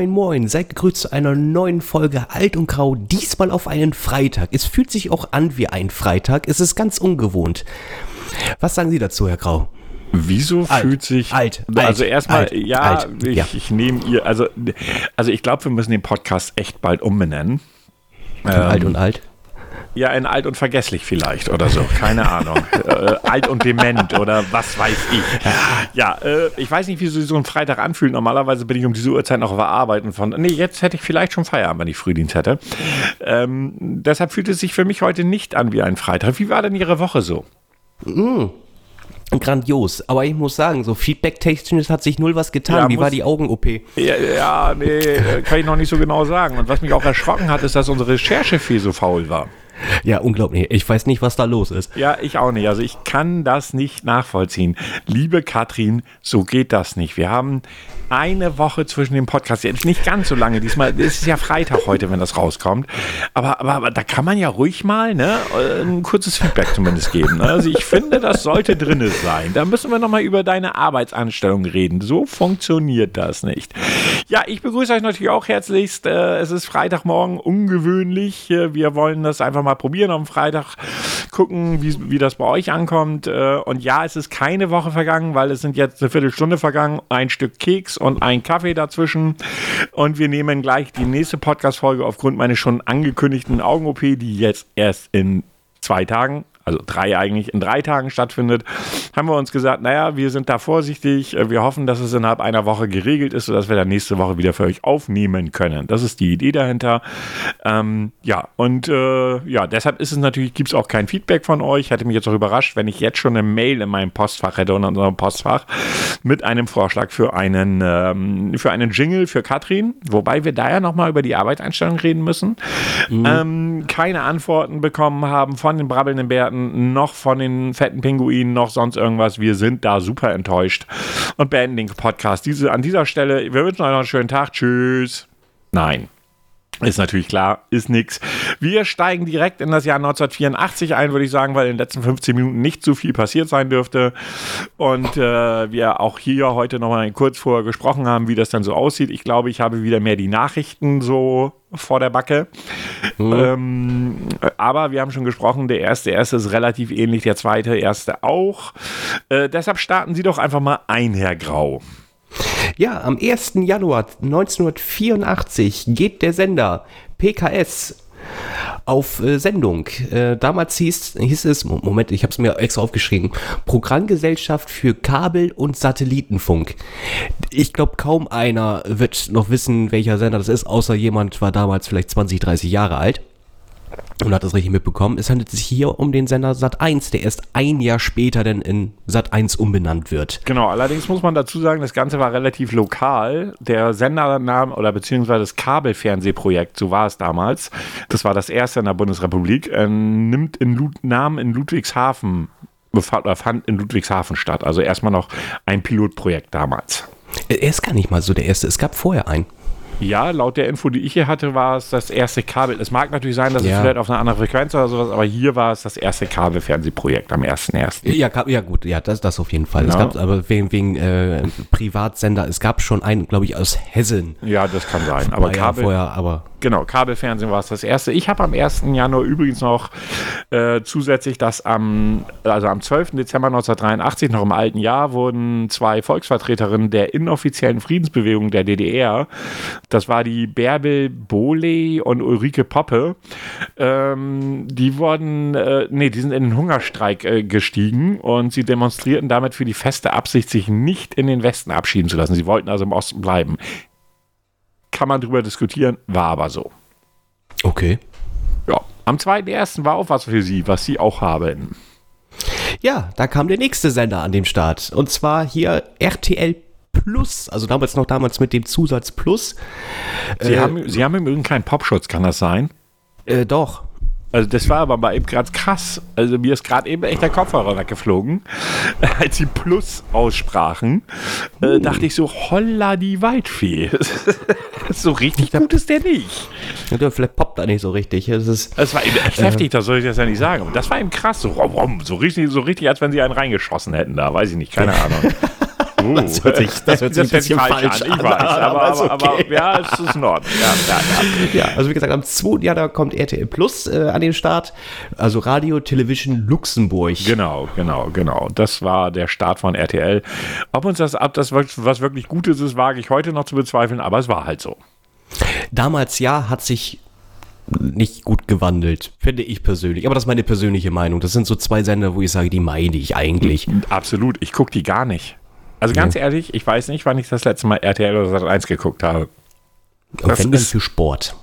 Moin Moin, seid gegrüßt zu einer neuen Folge Alt und Grau, diesmal auf einen Freitag. Es fühlt sich auch an wie ein Freitag, es ist ganz ungewohnt. Was sagen Sie dazu, Herr Grau? Wieso Alt, fühlt sich. alt, also alt, erstmal, alt, ja, ich, ja. ich nehme ihr, also, also ich glaube, wir müssen den Podcast echt bald umbenennen. Von alt und alt. Ja, in alt und vergesslich vielleicht oder so, keine Ahnung. äh, alt und dement oder was weiß ich. Ja, äh, ich weiß nicht, wie sich so ein Freitag anfühlt. Normalerweise bin ich um diese Uhrzeit noch auf der Arbeit und von, nee, jetzt hätte ich vielleicht schon Feierabend, wenn ich Frühdienst hätte. Ähm, deshalb fühlt es sich für mich heute nicht an wie ein Freitag. Wie war denn Ihre Woche so? Grandios, aber ich muss sagen, so feedback-technisch hat sich null was getan. Ja, wie muss- war die Augen-OP? Ja, ja, nee, äh, kann ich noch nicht so genau sagen. Und was mich auch erschrocken hat, ist, dass unsere Recherchefee so faul war. Ja, unglaublich. Ich weiß nicht, was da los ist. Ja, ich auch nicht. Also ich kann das nicht nachvollziehen. Liebe Katrin, so geht das nicht. Wir haben eine Woche zwischen dem Podcast. Jetzt nicht ganz so lange. Diesmal ist es ja Freitag heute, wenn das rauskommt. Aber, aber, aber da kann man ja ruhig mal ne, ein kurzes Feedback zumindest geben. Ne? Also ich finde, das sollte drinne sein. Da müssen wir nochmal über deine Arbeitsanstellung reden. So funktioniert das nicht. Ja, ich begrüße euch natürlich auch herzlichst. Äh, Es ist Freitagmorgen, ungewöhnlich. Äh, Wir wollen das einfach mal probieren am Freitag, gucken, wie, wie das bei euch ankommt. Äh, Und ja, es ist keine Woche vergangen, weil es sind jetzt eine Viertelstunde vergangen, ein Stück Keks und ein Kaffee dazwischen. Und wir nehmen gleich die nächste Podcast-Folge aufgrund meines schon angekündigten Augen-OP, die jetzt erst in zwei Tagen, also drei eigentlich, in drei Tagen stattfindet, haben wir uns gesagt, naja, wir sind da vorsichtig, äh, wir hoffen, dass es innerhalb einer Woche geregelt ist, sodass wir dann nächste Woche wieder für euch aufnehmen können. Das ist die Idee dahinter. Ähm, ja, und äh, ja, deshalb ist es natürlich, gibt es auch kein Feedback von euch. Hätte mich jetzt auch überrascht, wenn ich jetzt schon eine Mail in meinem Postfach hätte und in unserem Postfach mit einem Vorschlag für einen, ähm, für einen Jingle für Katrin, wobei wir da ja nochmal über die Arbeitseinstellung reden müssen. Ähm, keine Antworten bekommen haben von den brabbelnden Bärten, noch von den fetten Pinguinen, noch sonst irgendwas. Wir sind da super enttäuscht und beenden den Podcast. Diese, an dieser Stelle, wir wünschen euch noch einen schönen Tag. Tschüss. Nein. Ist natürlich klar, ist nix. Wir steigen direkt in das Jahr 1984 ein, würde ich sagen, weil in den letzten 15 Minuten nicht so viel passiert sein dürfte. Und äh, wir auch hier heute nochmal kurz vorher gesprochen haben, wie das dann so aussieht. Ich glaube, ich habe wieder mehr die Nachrichten so vor der Backe. Ähm, aber wir haben schon gesprochen, der erste, erste ist relativ ähnlich, der zweite, erste auch. Äh, deshalb starten Sie doch einfach mal ein, Herr Grau. Ja, am 1. Januar 1984 geht der Sender PKS auf äh, Sendung. Äh, damals hieß, hieß es, Mo- Moment, ich habe es mir extra aufgeschrieben, Programmgesellschaft für Kabel- und Satellitenfunk. Ich glaube, kaum einer wird noch wissen, welcher Sender das ist, außer jemand war damals vielleicht 20, 30 Jahre alt und hat das richtig mitbekommen. Es handelt sich hier um den Sender Sat1, der erst ein Jahr später denn in Sat1 umbenannt wird. Genau, allerdings muss man dazu sagen, das Ganze war relativ lokal. Der Sendername oder beziehungsweise das Kabelfernsehprojekt, so war es damals, das war das erste in der Bundesrepublik, äh, nimmt in Lud Namen in Ludwigshafen, fand in Ludwigshafen statt. Also erstmal noch ein Pilotprojekt damals. Er ist gar nicht mal so der erste, es gab vorher einen. Ja, laut der Info, die ich hier hatte, war es das erste Kabel. Es mag natürlich sein, dass es Ja. vielleicht auf einer anderen Frequenz oder sowas, aber hier war es das erste Kabelfernsehprojekt am 1.1. Ja, ja gut, ja, das, das auf jeden Fall. Es Ja. gab aber wegen, wegen äh, Privatsender, es gab schon einen, glaube ich, aus Hessen. Ja, das kann sein. Aber ja Kabel, vorher, aber Genau, Kabelfernsehen war es das erste. Ich habe am 1. Januar übrigens noch äh, zusätzlich das am, also am 12. Dezember 1983, noch im alten Jahr, wurden zwei Volksvertreterinnen der inoffiziellen Friedensbewegung der DDR, das war die Bärbel Bohle und Ulrike Poppe, ähm, die wurden, äh, nee, die sind in den Hungerstreik äh, gestiegen und sie demonstrierten damit für die feste Absicht, sich nicht in den Westen abschieben zu lassen. Sie wollten also im Osten bleiben. Kann man drüber diskutieren, war aber so. okay. Ja, am 2.1. war auch was für Sie, was Sie auch haben. Ja, da kam der nächste Sender an den Start. Und zwar hier RTL Plus, also damals noch damals mit dem Zusatz Plus. Sie, Äh, haben, Sie haben im Übrigen keinen Popschutz, kann das sein? Äh, doch. Also das war aber mal eben gerade krass. Also mir ist gerade eben echt der Kopfhörer weggeflogen. Als sie Plus aussprachen, äh, dachte ich so, holla die Waldfee. so richtig gut ist der nicht. Ja, vielleicht poppt da nicht so richtig. Es ist, Das war eben echt heftig, das soll ich das ja nicht sagen. Aber das war eben krass, so, rom, rom, so richtig, so richtig, als wenn sie einen reingeschossen hätten da, weiß ich nicht, keine Ahnung. Uh, das hört sich, das hört sich das ein bisschen falsch, an. Ich weiß, aber, aber aber, aber, okay. ja, es ist in Ordnung. Ja, ja, ja. Also wie gesagt, am 2. Januar kommt RTL Plus äh, an den Start. Also Radio Television Luxemburg. Genau, genau, genau. Das war der Start von RTL. Ob uns das, ob das was was wirklich Gutes ist, wage ich heute noch zu bezweifeln, aber es war halt so. Damals ja, hat sich nicht gut gewandelt, finde ich persönlich. Aber das ist meine persönliche Meinung. Das sind so zwei Sender, wo ich sage, die meine ich eigentlich. Absolut, ich gucke die gar nicht. Also ganz ehrlich, ich weiß nicht, wann ich das letzte Mal RTL oder Sat 1 geguckt habe. Und Das wenn ist- für Sport.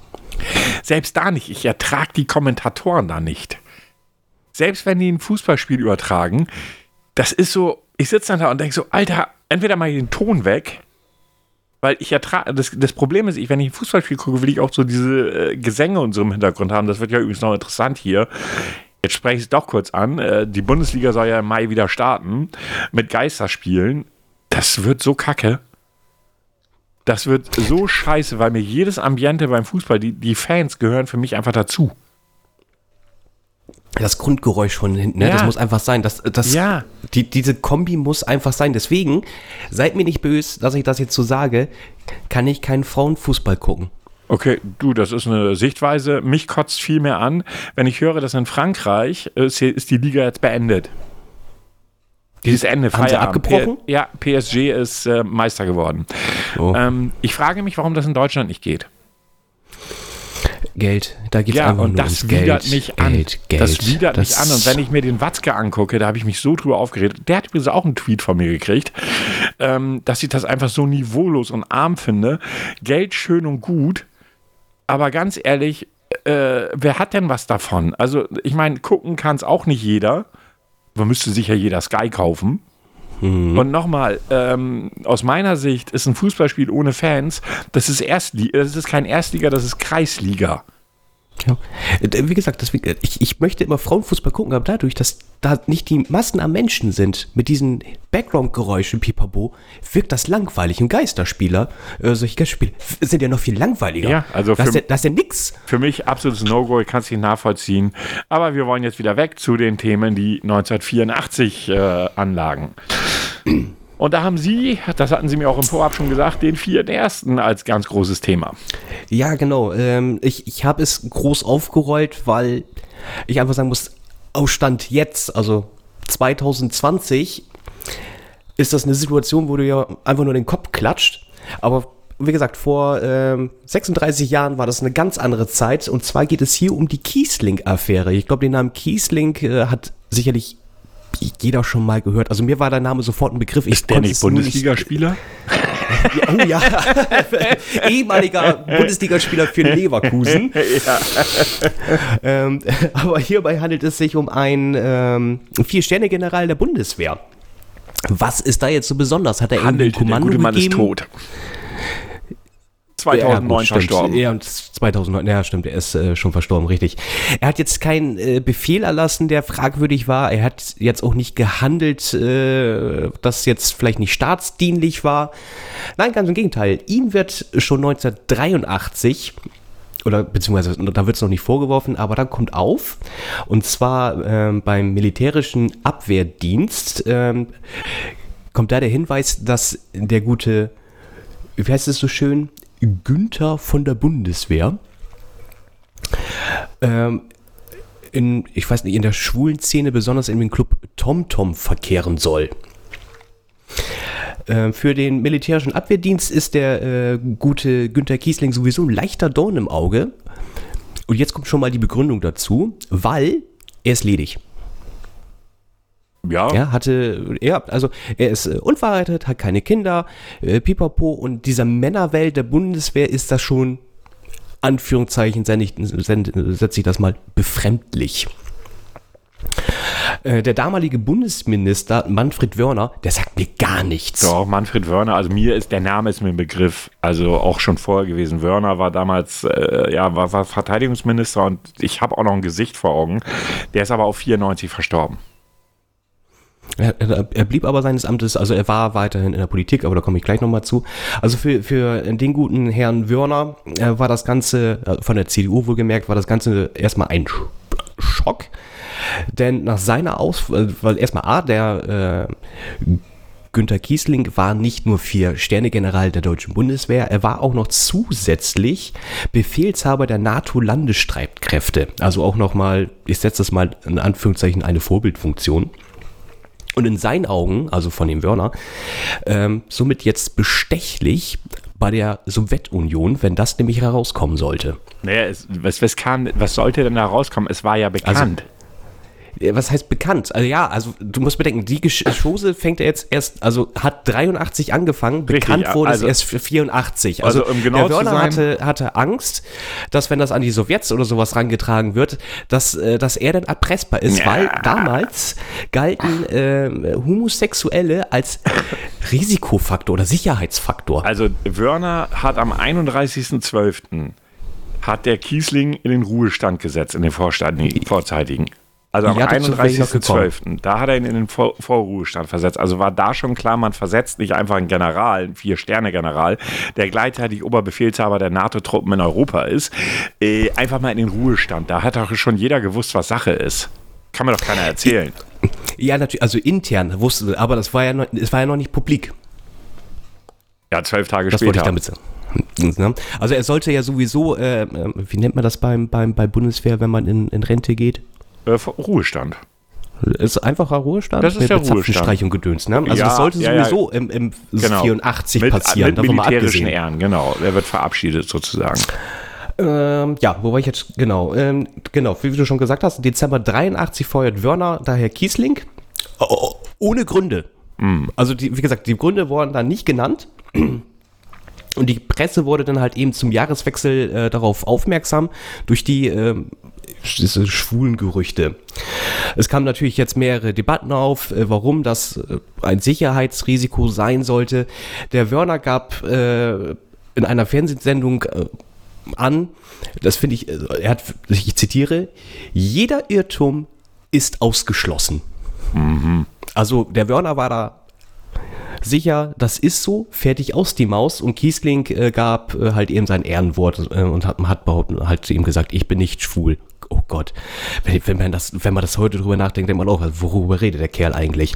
Selbst da nicht. Ich ertrage die Kommentatoren da nicht. Selbst wenn die ein Fußballspiel übertragen, das ist so, ich sitze dann da und denke so, Alter, entweder mal den Ton weg, weil ich ertrage, das, das Problem ist, ich, wenn ich ein Fußballspiel gucke, will ich auch so diese äh, Gesänge und so im Hintergrund haben. Das wird ja übrigens noch interessant hier. Jetzt spreche ich es doch kurz an. Äh, die Bundesliga soll ja im Mai wieder starten mit Geisterspielen. Das wird so kacke. Das wird so scheiße, weil mir jedes Ambiente beim Fußball, die, die Fans gehören für mich einfach dazu. Das Grundgeräusch von hinten, ne? Ja. das muss einfach sein. Das, das, Ja. die, diese Kombi muss einfach sein. Deswegen, seid mir nicht böse, dass ich das jetzt so sage, kann ich keinen Frauenfußball gucken. Okay, du, das ist eine Sichtweise. Mich kotzt viel mehr an, wenn ich höre, dass in Frankreich äh, ist ist die Liga jetzt beendet. Dieses Ende, Haben sie Feierabend. abgebrochen? P ja, PSG ist äh, Meister geworden. Oh. Ähm, ich frage mich, warum das in Deutschland nicht geht. Geld, da geht es Ja, einfach und nur das ums widert Geld. mich an. Geld, Geld. Das widert mich Das- an. Und wenn ich mir den Watzke angucke, da habe ich mich so drüber aufgeregt. Der hat übrigens auch einen Tweet von mir gekriegt, ähm, dass ich das einfach so niveaulos und arm finde. Geld schön und gut, aber ganz ehrlich, äh, wer hat denn was davon? Also, ich meine, gucken kann es auch nicht jeder. Man müsste sich ja jeder Sky kaufen. Und nochmal, ähm, aus meiner Sicht ist ein Fußballspiel ohne Fans, das ist Erstliga, das ist kein Erstliga, das ist Kreisliga. Ja. Äh, Wie gesagt, deswegen, äh, ich, ich möchte immer Frauenfußball gucken, aber dadurch, dass da nicht die Massen an Menschen sind, mit diesen Background-Geräuschen, pipapo, wirkt das langweilig. Und Geisterspieler, äh, solche Geisterspiele, sind ja noch viel langweiliger. Ja, also das, ist ja, das ist ja nix. Für mich absolutes No-Go, ich kann es nicht nachvollziehen. Aber wir wollen jetzt wieder weg zu den Themen, die 1984 äh, anlagen. Und da haben Sie, das hatten Sie mir auch im Vorab schon gesagt, den vierten ersten als ganz großes Thema. Ja, genau. Ähm, ich ich habe es groß aufgerollt, weil ich einfach sagen muss, aus Stand jetzt, also 2020, ist das eine Situation, wo du ja einfach nur den Kopf klatscht. Aber wie gesagt, vor ähm, 36 Jahren war das eine ganz andere Zeit. Und zwar geht es hier um die Kiesling-Affäre. Ich glaube, den Namen Kiesling äh, hat sicherlich jeder schon mal gehört. Also mir war der Name sofort ein Begriff. Ich Ist der nicht Bundesligaspieler? ja, oh ja, ehemaliger Bundesligaspieler für Leverkusen. ähm, aber hierbei handelt es sich um einen ähm, Vier-Sterne-General der Bundeswehr. Was ist da jetzt so besonders? Hat er irgendwie ein Handelte, der Kommando gute Mann ist gegeben? tot. 2009 ja, gut, verstorben. Ja, und 2009, ja, stimmt, er ist äh, schon verstorben, richtig. Er hat jetzt keinen äh, Befehl erlassen, der fragwürdig war. Er hat jetzt auch nicht gehandelt, äh, das jetzt vielleicht nicht staatsdienlich war. Nein, ganz im Gegenteil. Ihm wird schon 1983 oder beziehungsweise da wird es noch nicht vorgeworfen, aber da kommt auf, und zwar ähm, beim militärischen Abwehrdienst ähm, kommt da der Hinweis, dass der gute, wie heißt es so schön, Günther von der Bundeswehr ähm, in, ich weiß nicht, in der schwulen Szene besonders in dem Club TomTom verkehren soll. Ähm, für den militärischen Abwehrdienst ist der äh, gute Günther Kiesling sowieso ein leichter Dorn im Auge. Und jetzt kommt schon mal die Begründung dazu, weil er ist ledig. Ja, Er hatte, ja, also er ist äh, unverheiratet, hat keine Kinder, äh, pipapo und dieser Männerwelt der Bundeswehr ist das schon, Anführungszeichen, setze ich das mal, befremdlich. Äh, der damalige Bundesminister Manfred Wörner, der sagt mir gar nichts. Doch, Manfred Wörner, also mir ist, der Name ist mir ein Begriff, also auch schon vorher gewesen. Wörner war damals, äh, ja, war, war Verteidigungsminister und ich habe auch noch ein Gesicht vor Augen. Der ist aber auf 94 verstorben. Er, er, er blieb aber seines Amtes, also er war weiterhin in der Politik, aber da komme ich gleich nochmal zu. Also für, für den guten Herrn Wörner äh, war das Ganze, äh, von der CDU wohlgemerkt, war das Ganze erstmal ein Sch Schock. Denn nach seiner Aus, äh, weil erstmal A, der äh, Günter Kiesling war nicht nur Vier-Sterne-General der deutschen Bundeswehr, er war auch noch zusätzlich Befehlshaber der NATO-Landesstreitkräfte. Also auch nochmal, ich setze das mal in Anführungszeichen, eine Vorbildfunktion. Und in seinen Augen, also von dem Wörner, ähm, somit jetzt bestechlich bei der Sowjetunion, wenn das nämlich herauskommen sollte. Naja, es, was, was, kam, was sollte denn da rauskommen? Es war ja bekannt. Also, was heißt bekannt? Also ja, also du musst bedenken, die Chose fängt er jetzt erst, also hat 83 angefangen, Richtig, bekannt wurde also- es erst für 84. Also, Also, um genau der zu Wörner sein- hatte, hatte Angst, dass wenn das an die Sowjets oder sowas rangetragen wird, dass, äh, dass er dann erpressbar ist, Ja. weil damals galten äh, Homosexuelle als Risikofaktor oder Sicherheitsfaktor. Also Wörner hat am 31.12. hat der Kiesling in den Ruhestand gesetzt, in den Vorstand, vorzeitigen. Also am Ja, dazu wäre ich noch gekommen. 31.12. Da hat er ihn in den Vor Vorruhestand versetzt. Also war da schon klar, man versetzt nicht einfach einen General, einen Vier-Sterne-General, der gleichzeitig Oberbefehlshaber der NATO-Truppen in Europa ist, äh, einfach mal in den Ruhestand. Da hat doch schon jeder gewusst, was Sache ist. Kann mir doch keiner erzählen. Ja, natürlich, also intern wusste, aber das war ja noch, es war ja noch nicht publik. Ja, zwölf Tage Das später. wollte ich damit sagen. Ne? Also er sollte ja sowieso, äh, äh, wie nennt man das beim, beim, bei Bundeswehr, wenn man in, in Rente geht? Äh, Ruhestand. Ist einfacher Ruhestand? Das ist Mit der Zapfenstreich und Gedöns, ne? Also Ja, das sollte ja, ja. sowieso im, im Genau. 84 mit, passieren, mit militärischen. Ehren, genau. Er wird verabschiedet sozusagen. Ähm, ja, wo war ich jetzt? Genau, ähm, genau, wie du schon gesagt hast, Dezember 83 feuert Wörner daher Kiesling. Oh, oh, ohne Gründe. Also, die, wie gesagt, die Gründe wurden dann nicht genannt. Und die Presse wurde dann halt eben zum Jahreswechsel äh, darauf aufmerksam durch die ähm, diese schwulen Gerüchte. Es kamen natürlich jetzt mehrere Debatten auf, äh, warum das äh, ein Sicherheitsrisiko sein sollte. Der Wörner gab äh, in einer Fernsehsendung äh, an, das finde ich, äh, er hat, ich zitiere, jeder Irrtum ist ausgeschlossen. Also der Wörner war da sicher, das ist so, fertig aus die Maus und Kiesling äh, gab äh, halt eben sein Ehrenwort äh, und hat, hat behauptet, halt zu ihm gesagt, ich bin nicht schwul. Oh Gott, wenn, wenn, man das, wenn man das heute drüber nachdenkt, denkt man auch, worüber redet der Kerl eigentlich?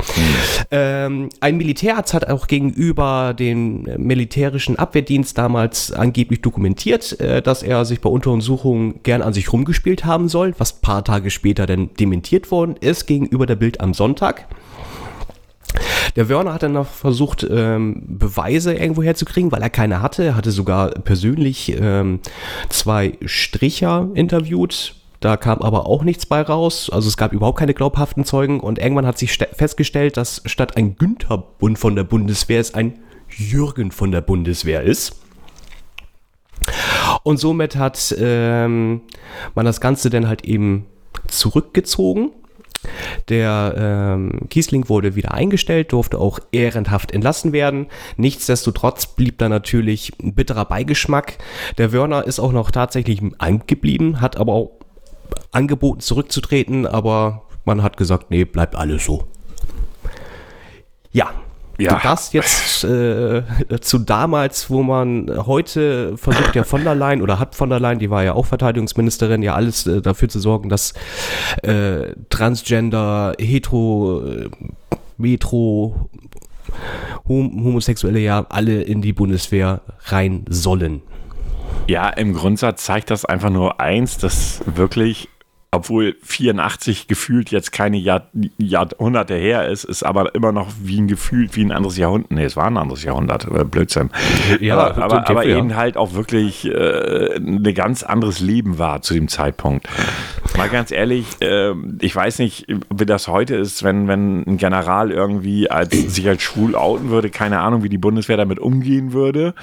Ähm, ein Militärarzt hat auch gegenüber den äh, militärischen Abwehrdienst damals angeblich dokumentiert, äh, dass er sich bei Untersuchungen gern an sich rumgespielt haben soll, was paar Tage später dann dementiert worden ist gegenüber der Bild am Sonntag. Der Wörner hat dann noch versucht, ähm, Beweise irgendwo herzukriegen, weil er keine hatte. Er hatte sogar persönlich ähm, zwei Stricher interviewt. Da kam aber auch nichts bei raus. Also es gab überhaupt keine glaubhaften Zeugen. Und irgendwann hat sich ste- festgestellt, dass statt ein Günther Bund von der Bundeswehr es ein Jürgen von der Bundeswehr ist. Und somit hat ähm, man das Ganze dann halt eben zurückgezogen. Der ähm, Kiesling wurde wieder eingestellt, durfte auch ehrenhaft entlassen werden. Nichtsdestotrotz blieb da natürlich ein bitterer Beigeschmack. Der Wörner ist auch noch tatsächlich im geblieben, hat aber auch angeboten zurückzutreten, aber man hat gesagt, nee, bleibt alles so. Ja. Ja. Das jetzt äh, zu damals, wo man heute versucht ja von der Leyen oder hat von der Leyen, die war ja auch Verteidigungsministerin, ja alles äh, dafür zu sorgen, dass äh, Transgender, Hetero, Metro, Hom Homosexuelle ja alle in die Bundeswehr rein sollen. Ja, im Grundsatz zeigt das einfach nur eins, dass wirklich, obwohl 84 gefühlt jetzt keine Jahr, Jahrhunderte her ist, ist aber immer noch wie ein Gefühl, wie ein anderes Jahrhundert. Nee, es war ein anderes Jahrhundert, äh, Blödsinn. Ja, aber, aber, aber ja. eben halt auch wirklich äh, ein ganz anderes Leben war zu dem Zeitpunkt. Mal ganz ehrlich, äh, ich weiß nicht, wie das heute ist, wenn, wenn ein General irgendwie als, sich als schwul outen würde, keine Ahnung, wie die Bundeswehr damit umgehen würde,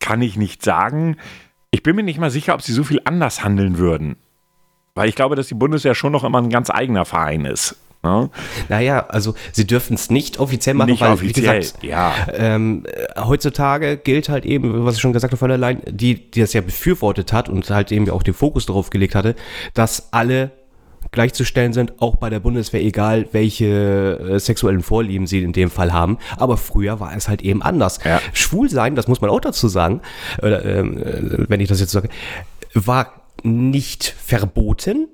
kann ich nicht sagen. Ich bin mir nicht mal sicher, ob sie so viel anders handeln würden. Weil ich glaube, dass die Bundeswehr schon noch immer ein ganz eigener Verein ist. Ne? Naja, also sie dürfen es nicht offiziell machen, Nicht weil, offiziell, gesagt, ja. ähm, äh, heutzutage gilt halt eben, was ich schon gesagt habe von der Leyen, die, die das ja befürwortet hat und halt eben auch den Fokus darauf gelegt hatte, dass alle gleichzustellen sind, auch bei der Bundeswehr, egal welche äh, sexuellen Vorlieben sie in dem Fall haben. Aber früher war es halt eben anders. Ja. Schwul sein, das muss man auch dazu sagen, äh, äh, wenn ich das jetzt sage, war nicht verboten,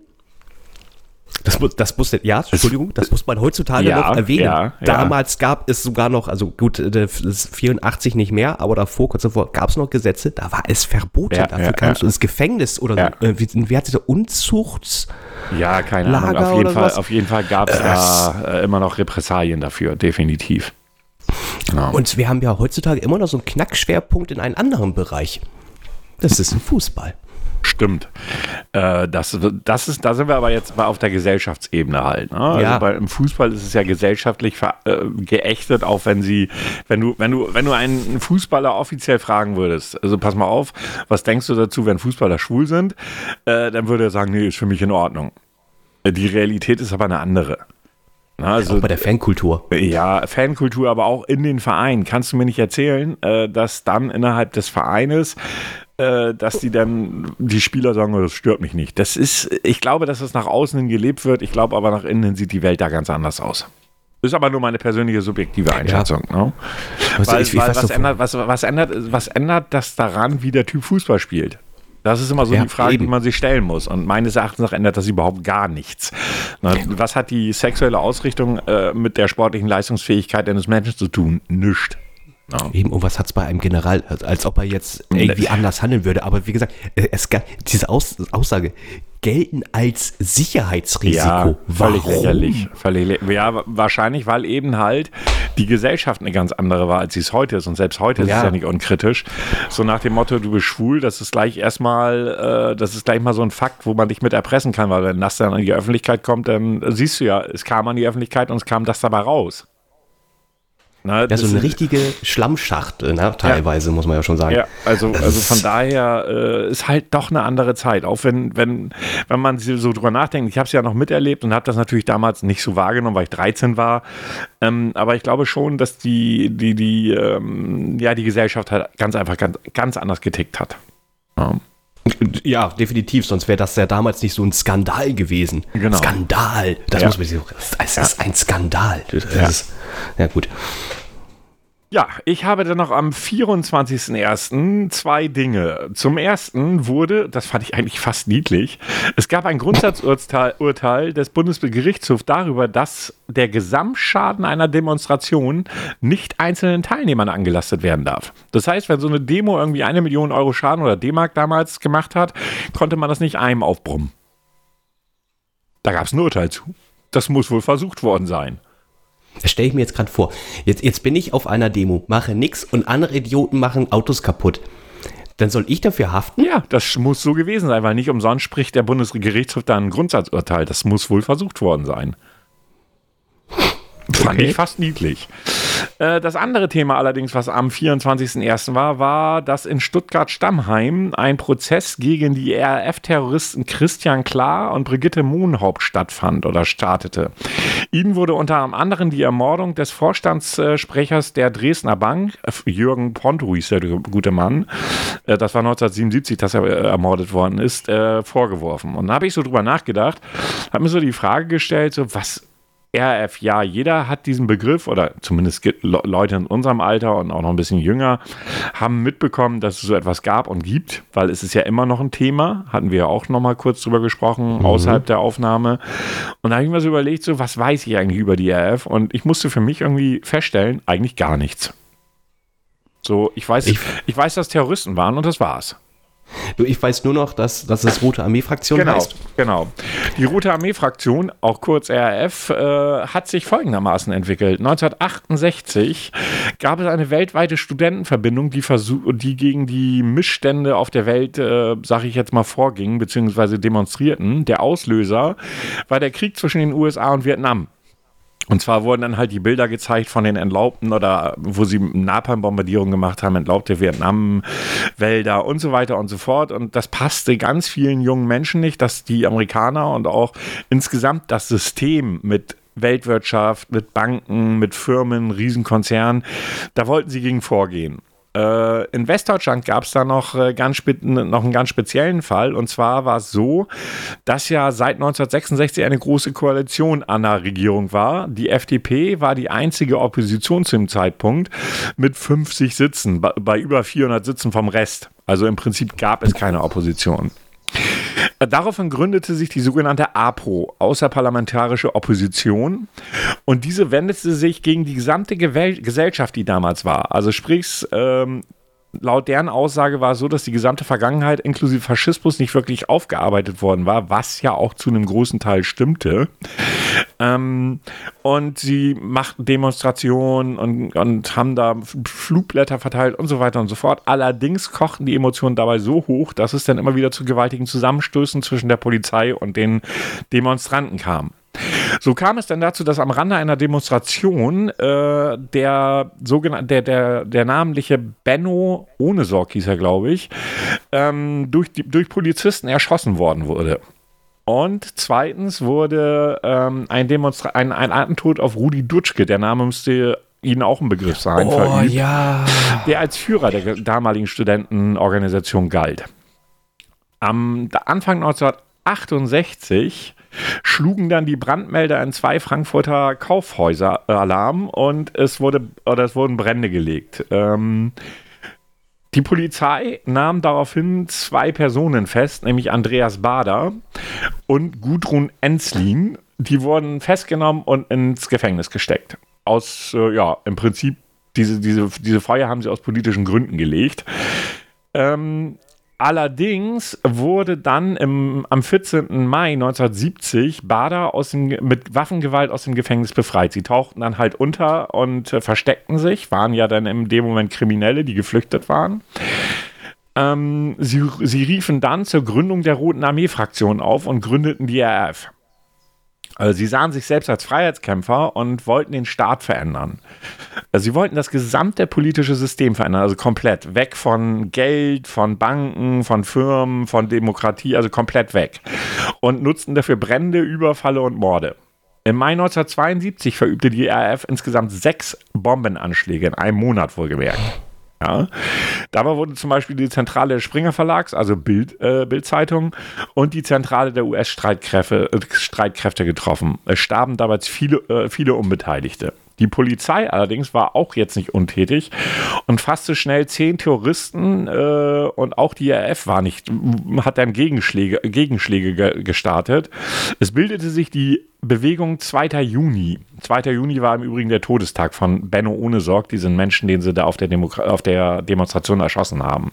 Das muss, das muss, ja, Entschuldigung, das muss man heutzutage Ja, noch erwähnen. ja, ja. Damals gab es sogar noch, also gut, äh, das ist 84 nicht mehr, aber davor, kurz davor, gab es noch Gesetze, da war es verboten. Ja, Dafür ja, ja. du ins Gefängnis oder Ja. so. Äh, wie, wie hat sich der Unzuchts? Ja, keine Lager Ahnung. Auf jeden, Fall, auf jeden Fall gab es da äh, immer noch Repressalien dafür, definitiv. Genau. Und wir haben ja heutzutage immer noch so einen Knackschwerpunkt in einem anderen Bereich. Das ist ein Fußball. Stimmt. Äh, das, das ist, da sind wir aber jetzt mal auf der Gesellschaftsebene halt. Ne? Also Ja. bei, im Fußball ist es ja gesellschaftlich ver, äh, geächtet, auch wenn sie, wenn du, wenn du, wenn du einen Fußballer offiziell fragen würdest, also pass mal auf, was denkst du dazu, wenn Fußballer schwul sind? Äh, dann würde er sagen, nee, ist für mich in Ordnung. Äh, Die Realität ist aber eine andere. Na, also, Auch bei der Fankultur. ja, Fankultur, aber auch in den Vereinen. Kannst du mir nicht erzählen, äh, dass dann innerhalb des Vereines, äh, dass die dann die Spieler sagen, das stört mich nicht. Das ist, ich glaube, dass es nach außen hin gelebt wird. Ich glaube aber nach innen hin sieht die Welt da ganz anders aus. Ist aber nur meine persönliche subjektive Einschätzung. Ne? Also Weil, ich- ich weil weiß was, ändert, was, was, ändert, was ändert das daran, wie der Typ Fußball spielt? Das ist immer so Ja, die Frage, eben. die man sich stellen muss. Und meines Erachtens nach ändert das überhaupt gar nichts. Na, was hat die sexuelle Ausrichtung äh, mit der sportlichen Leistungsfähigkeit eines Menschen zu tun? Nichts. Eben, und was hat es bei einem General, als, als ob er jetzt irgendwie anders handeln würde. Aber wie gesagt, äh, es diese Aus, Aussage, gelten als Sicherheitsrisiko. Ja, völlig Warum? lächerlich. Völlig ja, wa- wahrscheinlich, weil eben halt die Gesellschaft eine ganz andere war, als sie es heute ist. Und selbst heute ist es Ja. ja nicht unkritisch. So nach dem Motto, du bist schwul, das ist gleich erstmal, äh, das ist gleich mal so ein Fakt, wo man dich mit erpressen kann, weil wenn das dann an die Öffentlichkeit kommt, dann siehst du ja, es kam an die Öffentlichkeit und es kam das dabei raus. Na, Ja, das so eine richtige Schlammschacht, äh, ne? teilweise, muss man ja schon sagen. Ja, also, also von daher äh, ist halt doch eine andere Zeit. Auch wenn, wenn, wenn man so drüber nachdenkt, ich habe es ja noch miterlebt und habe das natürlich damals nicht so wahrgenommen, weil ich 13 war. Ähm, aber ich glaube schon, dass die, die, die, ähm, ja, die Gesellschaft halt ganz einfach ganz, ganz anders getickt hat. Ja. Ja, definitiv, sonst wäre das ja damals nicht so ein Skandal gewesen. Genau. Skandal, das Ja. muss man sich so, es ist ein Skandal. Das Ja. Ist, ja, gut. Ja, ich habe dann noch am 24.01. zwei Dinge. Zum ersten wurde, das fand ich eigentlich fast niedlich, es gab ein Grundsatzurteil Urteil des Bundesgerichtshofs darüber, dass der Gesamtschaden einer Demonstration nicht einzelnen Teilnehmern angelastet werden darf. Das heißt, wenn so eine Demo irgendwie eine Million Euro Schaden oder D-Mark damals gemacht hat, konnte man das nicht einem aufbrummen. Da gab es ein Urteil zu. Das muss wohl versucht worden sein. Das stelle ich mir jetzt gerade vor. Jetzt, jetzt bin ich auf einer Demo, mache nix und andere Idioten machen Autos kaputt. Dann soll ich dafür haften? Ja, das muss so gewesen sein, weil nicht umsonst spricht der Bundesgerichtshof da ein Grundsatzurteil. Das muss wohl versucht worden sein. Fand Okay. ich fast niedlich. Äh, Das andere Thema allerdings, was am 24.01. war, war, dass in Stuttgart-Stammheim ein Prozess gegen die RAF-Terroristen Christian Klar und Brigitte Mohnhaupt stattfand oder startete. Ihnen wurde unter anderem die Ermordung des Vorstandssprechers der Dresdner Bank, Jürgen Ponto hieß der gute Mann, äh, das war 1977, dass er äh, ermordet worden ist, äh, vorgeworfen. Und da habe ich so drüber nachgedacht, habe mir so die Frage gestellt, so was RAF, ja, jeder hat diesen Begriff oder zumindest Leute in unserem Alter und auch noch ein bisschen jünger haben mitbekommen, dass es so etwas gab und gibt, weil es ist ja immer noch ein Thema, hatten wir ja auch noch mal kurz drüber gesprochen, außerhalb der Aufnahme. Und da habe ich mir so überlegt, so was weiß ich eigentlich über die RAF und ich musste für mich irgendwie feststellen, eigentlich gar nichts. So, ich weiß, ich, Ich- weiß, dass Terroristen waren und das war's. Du, ich weiß nur noch, dass, dass es Rote Armee-Fraktion Genau, heißt. genau. Die Rote Armee-Fraktion, auch kurz RAF, äh, hat sich folgendermaßen entwickelt. 1968 gab es eine weltweite Studentenverbindung, die, versuch, die gegen die Missstände auf der Welt, äh, sage ich jetzt mal, vorging, beziehungsweise demonstrierten. Der Auslöser war der Krieg zwischen den USA und Vietnam. Und zwar wurden dann halt die Bilder gezeigt von den Entlaubten oder wo sie Napalm-Bombardierungen gemacht haben, entlaubte Vietnam-Wälder und so weiter und so fort. Und das passte ganz vielen jungen Menschen nicht, dass die Amerikaner und auch insgesamt das System mit Weltwirtschaft, mit Banken, mit Firmen, Riesenkonzernen, da wollten sie gegen vorgehen. Äh, in Westdeutschland gab es da noch, äh, ganz noch einen ganz speziellen Fall. Und zwar war es so, dass ja seit 1966 eine große Koalition an der Regierung war. Die FDP war die einzige Opposition zu dem Zeitpunkt mit 50 Sitzen, bei, bei über 400 Sitzen vom Rest. Also im Prinzip gab es keine Opposition. Daraufhin gründete sich die sogenannte APO, Außerparlamentarische Opposition. Und diese wendete sich gegen die gesamte Gesellschaft, die damals war. Also sprich, ähm, laut deren Aussage war es so, dass die gesamte Vergangenheit inklusive Faschismus nicht wirklich aufgearbeitet worden war, was ja auch zu einem großen Teil stimmte. Ähm, und sie machten Demonstrationen und, und haben da Flugblätter verteilt und so weiter und so fort. Allerdings kochten die Emotionen dabei so hoch, dass es dann immer wieder zu gewaltigen Zusammenstößen zwischen der Polizei und den Demonstranten kam. So kam es dann dazu, dass am Rande einer Demonstration äh, der sogenannte, der, der, der namentliche Benno ohne Sorg hieß er, glaube ich, ähm, durch, die, durch Polizisten erschossen worden wurde. Und zweitens wurde ähm, ein, Demonstra ein, ein Atentod auf Rudi Dutschke, der Name müsste Ihnen auch ein Begriff sein, oh, verübt, ja. der als Führer der damaligen Studentenorganisation galt. Am Anfang 1968 schlugen dann die Brandmelder in zwei Frankfurter Kaufhäuser Alarm und es wurde oder es wurden Brände gelegt. Ähm, die Polizei nahm daraufhin zwei Personen fest, nämlich Andreas Bader und Gudrun Enslin. Die wurden festgenommen und ins Gefängnis gesteckt. Aus, äh, ja, im Prinzip, diese, diese, diese Feuer haben sie aus politischen Gründen gelegt. Ähm, Allerdings wurde dann im, am 14. Mai 1970 Bader aus dem, mit Waffengewalt aus dem Gefängnis befreit. Sie tauchten dann halt unter und äh, versteckten sich, waren ja dann in dem Moment Kriminelle, die geflüchtet waren. Ähm, sie, sie riefen dann zur Gründung der Roten Armee-Fraktion auf und gründeten die RF. Also sie sahen sich selbst als Freiheitskämpfer und wollten den Staat verändern. Also sie wollten das gesamte politische System verändern, also komplett weg von Geld, von Banken, von Firmen, von Demokratie, also komplett weg. Und nutzten dafür Brände, Überfalle und Morde. Im Mai 1972 verübte die RAF insgesamt sechs Bombenanschläge in einem Monat wohlgemerkt. Ja. Dabei wurde zum Beispiel die Zentrale des Springer Verlags, also Bild, äh, Bildzeitung, und die Zentrale der US-Streitkräfte äh, getroffen. Es starben dabei viele, äh, viele Unbeteiligte. Die Polizei allerdings war auch jetzt nicht untätig und fasste schnell zehn Terroristen äh, und auch die RF war nicht, hat dann Gegenschläge, Gegenschläge ge gestartet. Es bildete sich die Bewegung 2. Juni. 2. Juni war im Übrigen der Todestag von Benno ohne Sorg, diesen Menschen, den sie da auf der, Demo auf der Demonstration erschossen haben.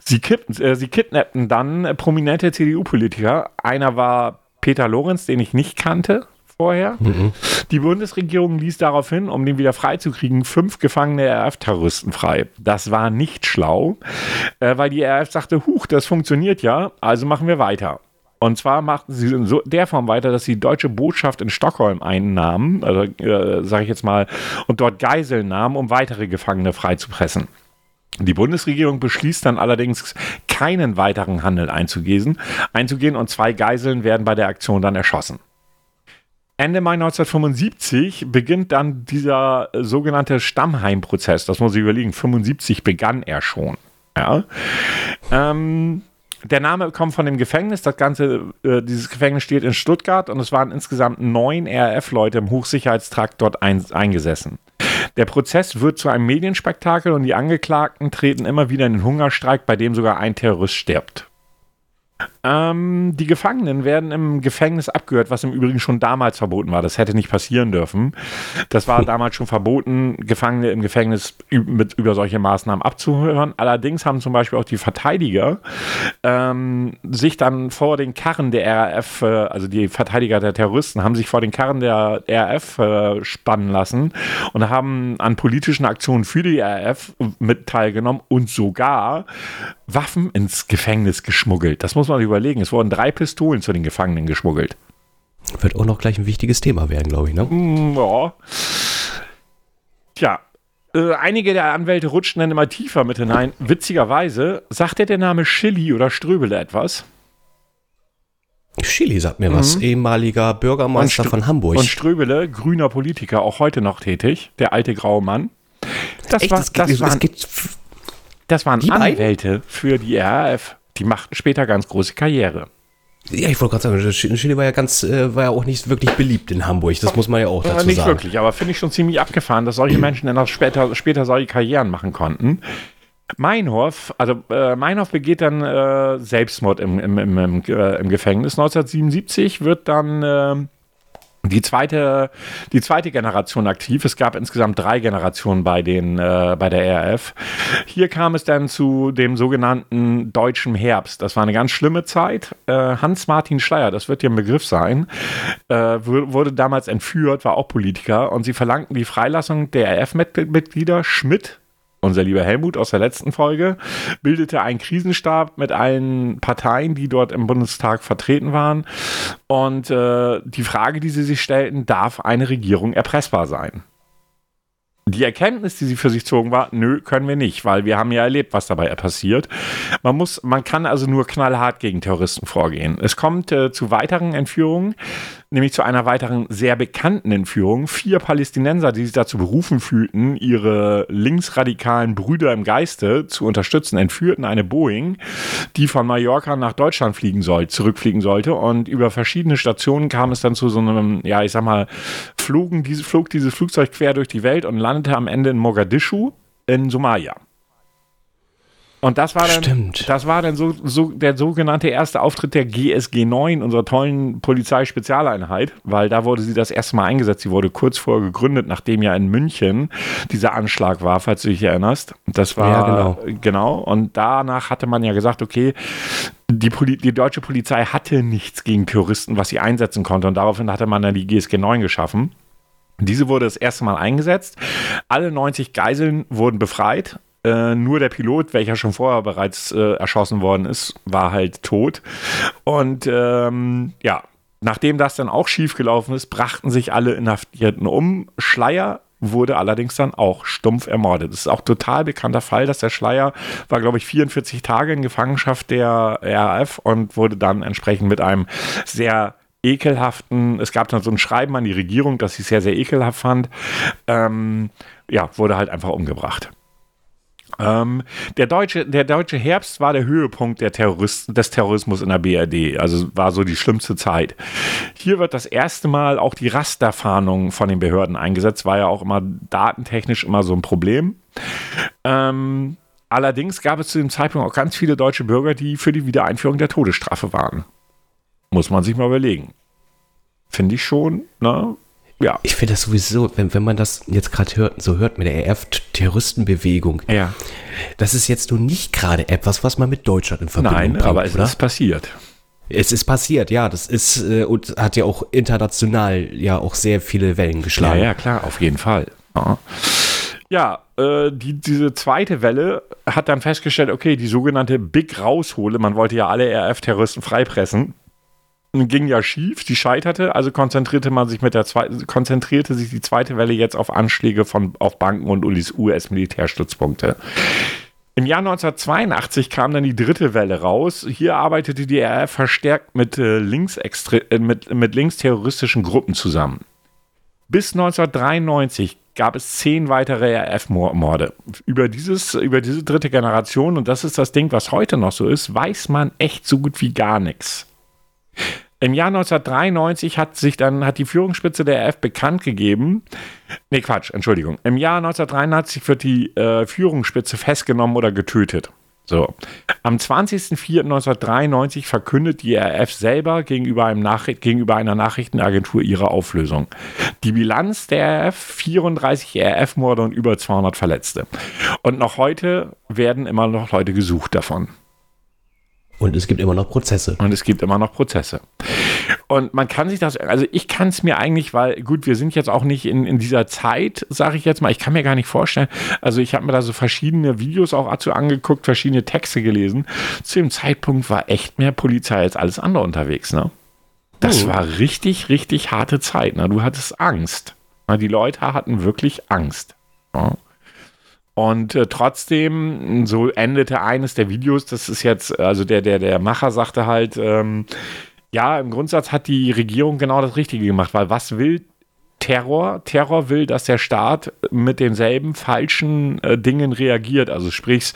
Sie, kippten, äh, sie kidnappten dann prominente CDU-Politiker. Einer war Peter Lorenz, den ich nicht kannte vorher. Mhm. Die Bundesregierung ließ daraufhin, um den wieder freizukriegen, fünf gefangene RF-Terroristen frei. Das war nicht schlau, äh, weil die RF sagte, huch, das funktioniert ja, also machen wir weiter. Und zwar machten sie in so der Form weiter, dass sie die deutsche Botschaft in Stockholm einnahmen, also äh, sage ich jetzt mal, und dort Geiseln nahmen, um weitere Gefangene freizupressen. Die Bundesregierung beschließt dann allerdings, keinen weiteren Handel einzugehen, einzugehen und zwei Geiseln werden bei der Aktion dann erschossen. Ende Mai 1975 beginnt dann dieser äh, sogenannte Stammheim-Prozess. Das muss ich überlegen. 75 begann er schon. Ja. Ähm, der Name kommt von dem Gefängnis. Das ganze, äh, dieses Gefängnis steht in Stuttgart und es waren insgesamt neun RAF-Leute im Hochsicherheitstrakt dort ein, eingesessen. Der Prozess wird zu einem Medienspektakel und die Angeklagten treten immer wieder in den Hungerstreik, bei dem sogar ein Terrorist stirbt. Ähm, die Gefangenen werden im Gefängnis abgehört, was im Übrigen schon damals verboten war. Das hätte nicht passieren dürfen. Das war damals schon verboten, Gefangene im Gefängnis mit über solche Maßnahmen abzuhören. Allerdings haben zum Beispiel auch die Verteidiger ähm, sich dann vor den Karren der RAF, äh, also die Verteidiger der Terroristen, haben sich vor den Karren der RAF äh, spannen lassen und haben an politischen Aktionen für die RAF mit teilgenommen und sogar Waffen ins Gefängnis geschmuggelt. Das muss man überlegen. Es wurden drei Pistolen zu den Gefangenen geschmuggelt. Wird auch noch gleich ein wichtiges Thema werden, glaube ich, ne? Mm, ja. Tja, äh, einige der Anwälte rutschten dann immer tiefer mit hinein. Witzigerweise, sagt dir der Name Schilly oder Ströbele etwas? Schilly sagt mir mhm. was, ehemaliger Bürgermeister von Hamburg. Und Ströbele, grüner Politiker, auch heute noch tätig, der alte graue Mann. Das, Echt, war, das, das, waren, das waren Anwälte für die RAF. Die machten später ganz große Karriere. Ja, ich wollte gerade sagen, Chili war ja ganz, äh, war ja auch nicht wirklich beliebt in Hamburg. Das muss man ja auch dazu sagen. Nicht wirklich, aber finde ich schon ziemlich abgefahren, dass solche Menschen dann auch später, später solche Karrieren machen konnten. Meinhof, also äh, Meinhof begeht dann äh, Selbstmord im, im, im, im, äh, im, Gefängnis. 1977 wird dann ähm, die zweite, die zweite Generation aktiv. Es gab insgesamt drei Generationen bei, den, äh, bei der RAF. Hier kam es dann zu dem sogenannten Deutschen Herbst. Das war eine ganz schlimme Zeit. Äh, Hans-Martin Schleier, das wird dir ein Begriff sein, äh, wurde damals entführt, war auch Politiker und sie verlangten die Freilassung der RAF-Mitglieder Schmidt, unser lieber Helmut aus der letzten Folge, bildete einen Krisenstab mit allen Parteien, die dort im Bundestag vertreten waren. Und äh, die Frage, die sie sich stellten, darf eine Regierung erpressbar sein? Die Erkenntnis, die sie für sich zogen, war, nö, können wir nicht, weil wir haben ja erlebt, was dabei passiert. Man muss, man kann also nur knallhart gegen Terroristen vorgehen. Es kommt äh, zu weiteren Entführungen nämlich zu einer weiteren sehr bekannten Entführung. Vier Palästinenser, die sich dazu berufen fühlten, ihre linksradikalen Brüder im Geiste zu unterstützen, entführten eine Boeing, die von Mallorca nach Deutschland fliegen soll, zurückfliegen sollte. Und über verschiedene Stationen kam es dann zu so einem, ja, ich sag mal, flogen diese, flog dieses Flugzeug quer durch die Welt und landete am Ende in Mogadischu in Somalia. Und das war dann, Stimmt. das war dann so, so der sogenannte erste Auftritt der GSG 9, unserer tollen Polizeispezialeinheit, weil da wurde sie das erste Mal eingesetzt. Sie wurde kurz vorher gegründet, nachdem ja in München dieser Anschlag war, falls du dich erinnerst. Das war ja, genau. genau. Und danach hatte man ja gesagt, okay, die, Poli die deutsche Polizei hatte nichts gegen Terroristen, was sie einsetzen konnte. Und daraufhin hatte man dann die GSG 9 geschaffen. Diese wurde das erste Mal eingesetzt. Alle 90 Geiseln wurden befreit. Äh, nur der Pilot, welcher schon vorher bereits äh, erschossen worden ist, war halt tot. Und ähm, ja, nachdem das dann auch schief gelaufen ist, brachten sich alle Inhaftierten um. Schleier wurde allerdings dann auch stumpf ermordet. Das ist auch total bekannter Fall, dass der Schleier war, glaube ich, 44 Tage in Gefangenschaft der RAF und wurde dann entsprechend mit einem sehr ekelhaften, es gab dann so ein Schreiben an die Regierung, das sie sehr, sehr ekelhaft fand, ähm, ja, wurde halt einfach umgebracht. Ähm, der, deutsche, der deutsche Herbst war der Höhepunkt der Terroristen, des Terrorismus in der BRD, also war so die schlimmste Zeit. Hier wird das erste Mal auch die Rasterfahndung von den Behörden eingesetzt, war ja auch immer datentechnisch immer so ein Problem. Ähm, allerdings gab es zu dem Zeitpunkt auch ganz viele deutsche Bürger, die für die Wiedereinführung der Todesstrafe waren. Muss man sich mal überlegen. Finde ich schon, ne? Ja. Ich finde das sowieso, wenn, wenn man das jetzt gerade hört, so hört mit der RF-Terroristenbewegung. Ja. Das ist jetzt nun nicht gerade etwas, was man mit Deutschland in Verbindung Nein, bringt, aber es oder? ist passiert. Es ist passiert, ja. Das ist äh, und hat ja auch international ja auch sehr viele Wellen geschlagen. Ja, ja, klar, auf jeden Fall. Ja, ja äh, die, diese zweite Welle hat dann festgestellt, okay, die sogenannte Big Raushole, man wollte ja alle RF-Terroristen freipressen, ging ja schief, die scheiterte, also konzentrierte man sich mit der zweiten, konzentrierte sich die zweite Welle jetzt auf Anschläge von, auf Banken und US-Militärstützpunkte. Im Jahr 1982 kam dann die dritte Welle raus. Hier arbeitete die RF verstärkt mit, äh, äh, mit, mit linksterroristischen Gruppen zusammen. Bis 1993 gab es zehn weitere RF-Morde. Über, über diese dritte Generation, und das ist das Ding, was heute noch so ist, weiß man echt so gut wie gar nichts. Im Jahr 1993 hat sich dann hat die Führungsspitze der RF bekannt gegeben. Nee, Quatsch, Entschuldigung. Im Jahr 1983 wird die äh, Führungsspitze festgenommen oder getötet. So. Am 20.04.1993 verkündet die RF selber gegenüber, einem Nachricht, gegenüber einer Nachrichtenagentur ihre Auflösung. Die Bilanz der RF: 34 RF-Morde und über 200 Verletzte. Und noch heute werden immer noch Leute gesucht davon. Und es gibt immer noch Prozesse. Und es gibt immer noch Prozesse. Und man kann sich das, also ich kann es mir eigentlich, weil gut, wir sind jetzt auch nicht in, in dieser Zeit, sage ich jetzt mal, ich kann mir gar nicht vorstellen, also ich habe mir da so verschiedene Videos auch dazu angeguckt, verschiedene Texte gelesen. Zu dem Zeitpunkt war echt mehr Polizei als alles andere unterwegs, ne? Das oh. war richtig, richtig harte Zeit. Ne? Du hattest Angst. Die Leute hatten wirklich Angst. Ja? Und äh, trotzdem, so endete eines der Videos, das ist jetzt, also der, der, der Macher sagte halt, ähm, ja, im Grundsatz hat die Regierung genau das Richtige gemacht, weil was will Terror? Terror will, dass der Staat mit denselben falschen äh, Dingen reagiert. Also sprich,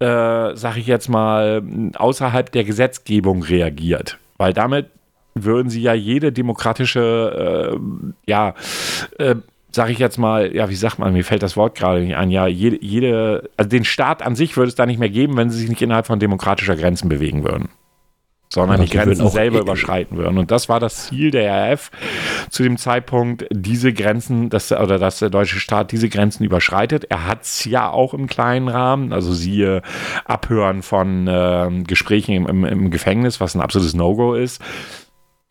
äh, sag ich jetzt mal, außerhalb der Gesetzgebung reagiert. Weil damit würden sie ja jede demokratische, äh, ja, äh, sage ich jetzt mal, ja, wie sagt man, mir fällt das Wort gerade nicht ein, ja, jede, jede, also den Staat an sich würde es da nicht mehr geben, wenn sie sich nicht innerhalb von demokratischer Grenzen bewegen würden sondern ja, die Grenzen selber überschreiten würden. Und das war das Ziel der RF zu dem Zeitpunkt, diese Grenzen, dass, oder dass der deutsche Staat diese Grenzen überschreitet. Er hat es ja auch im kleinen Rahmen, also siehe Abhören von äh, Gesprächen im, im, im Gefängnis, was ein absolutes No-Go ist.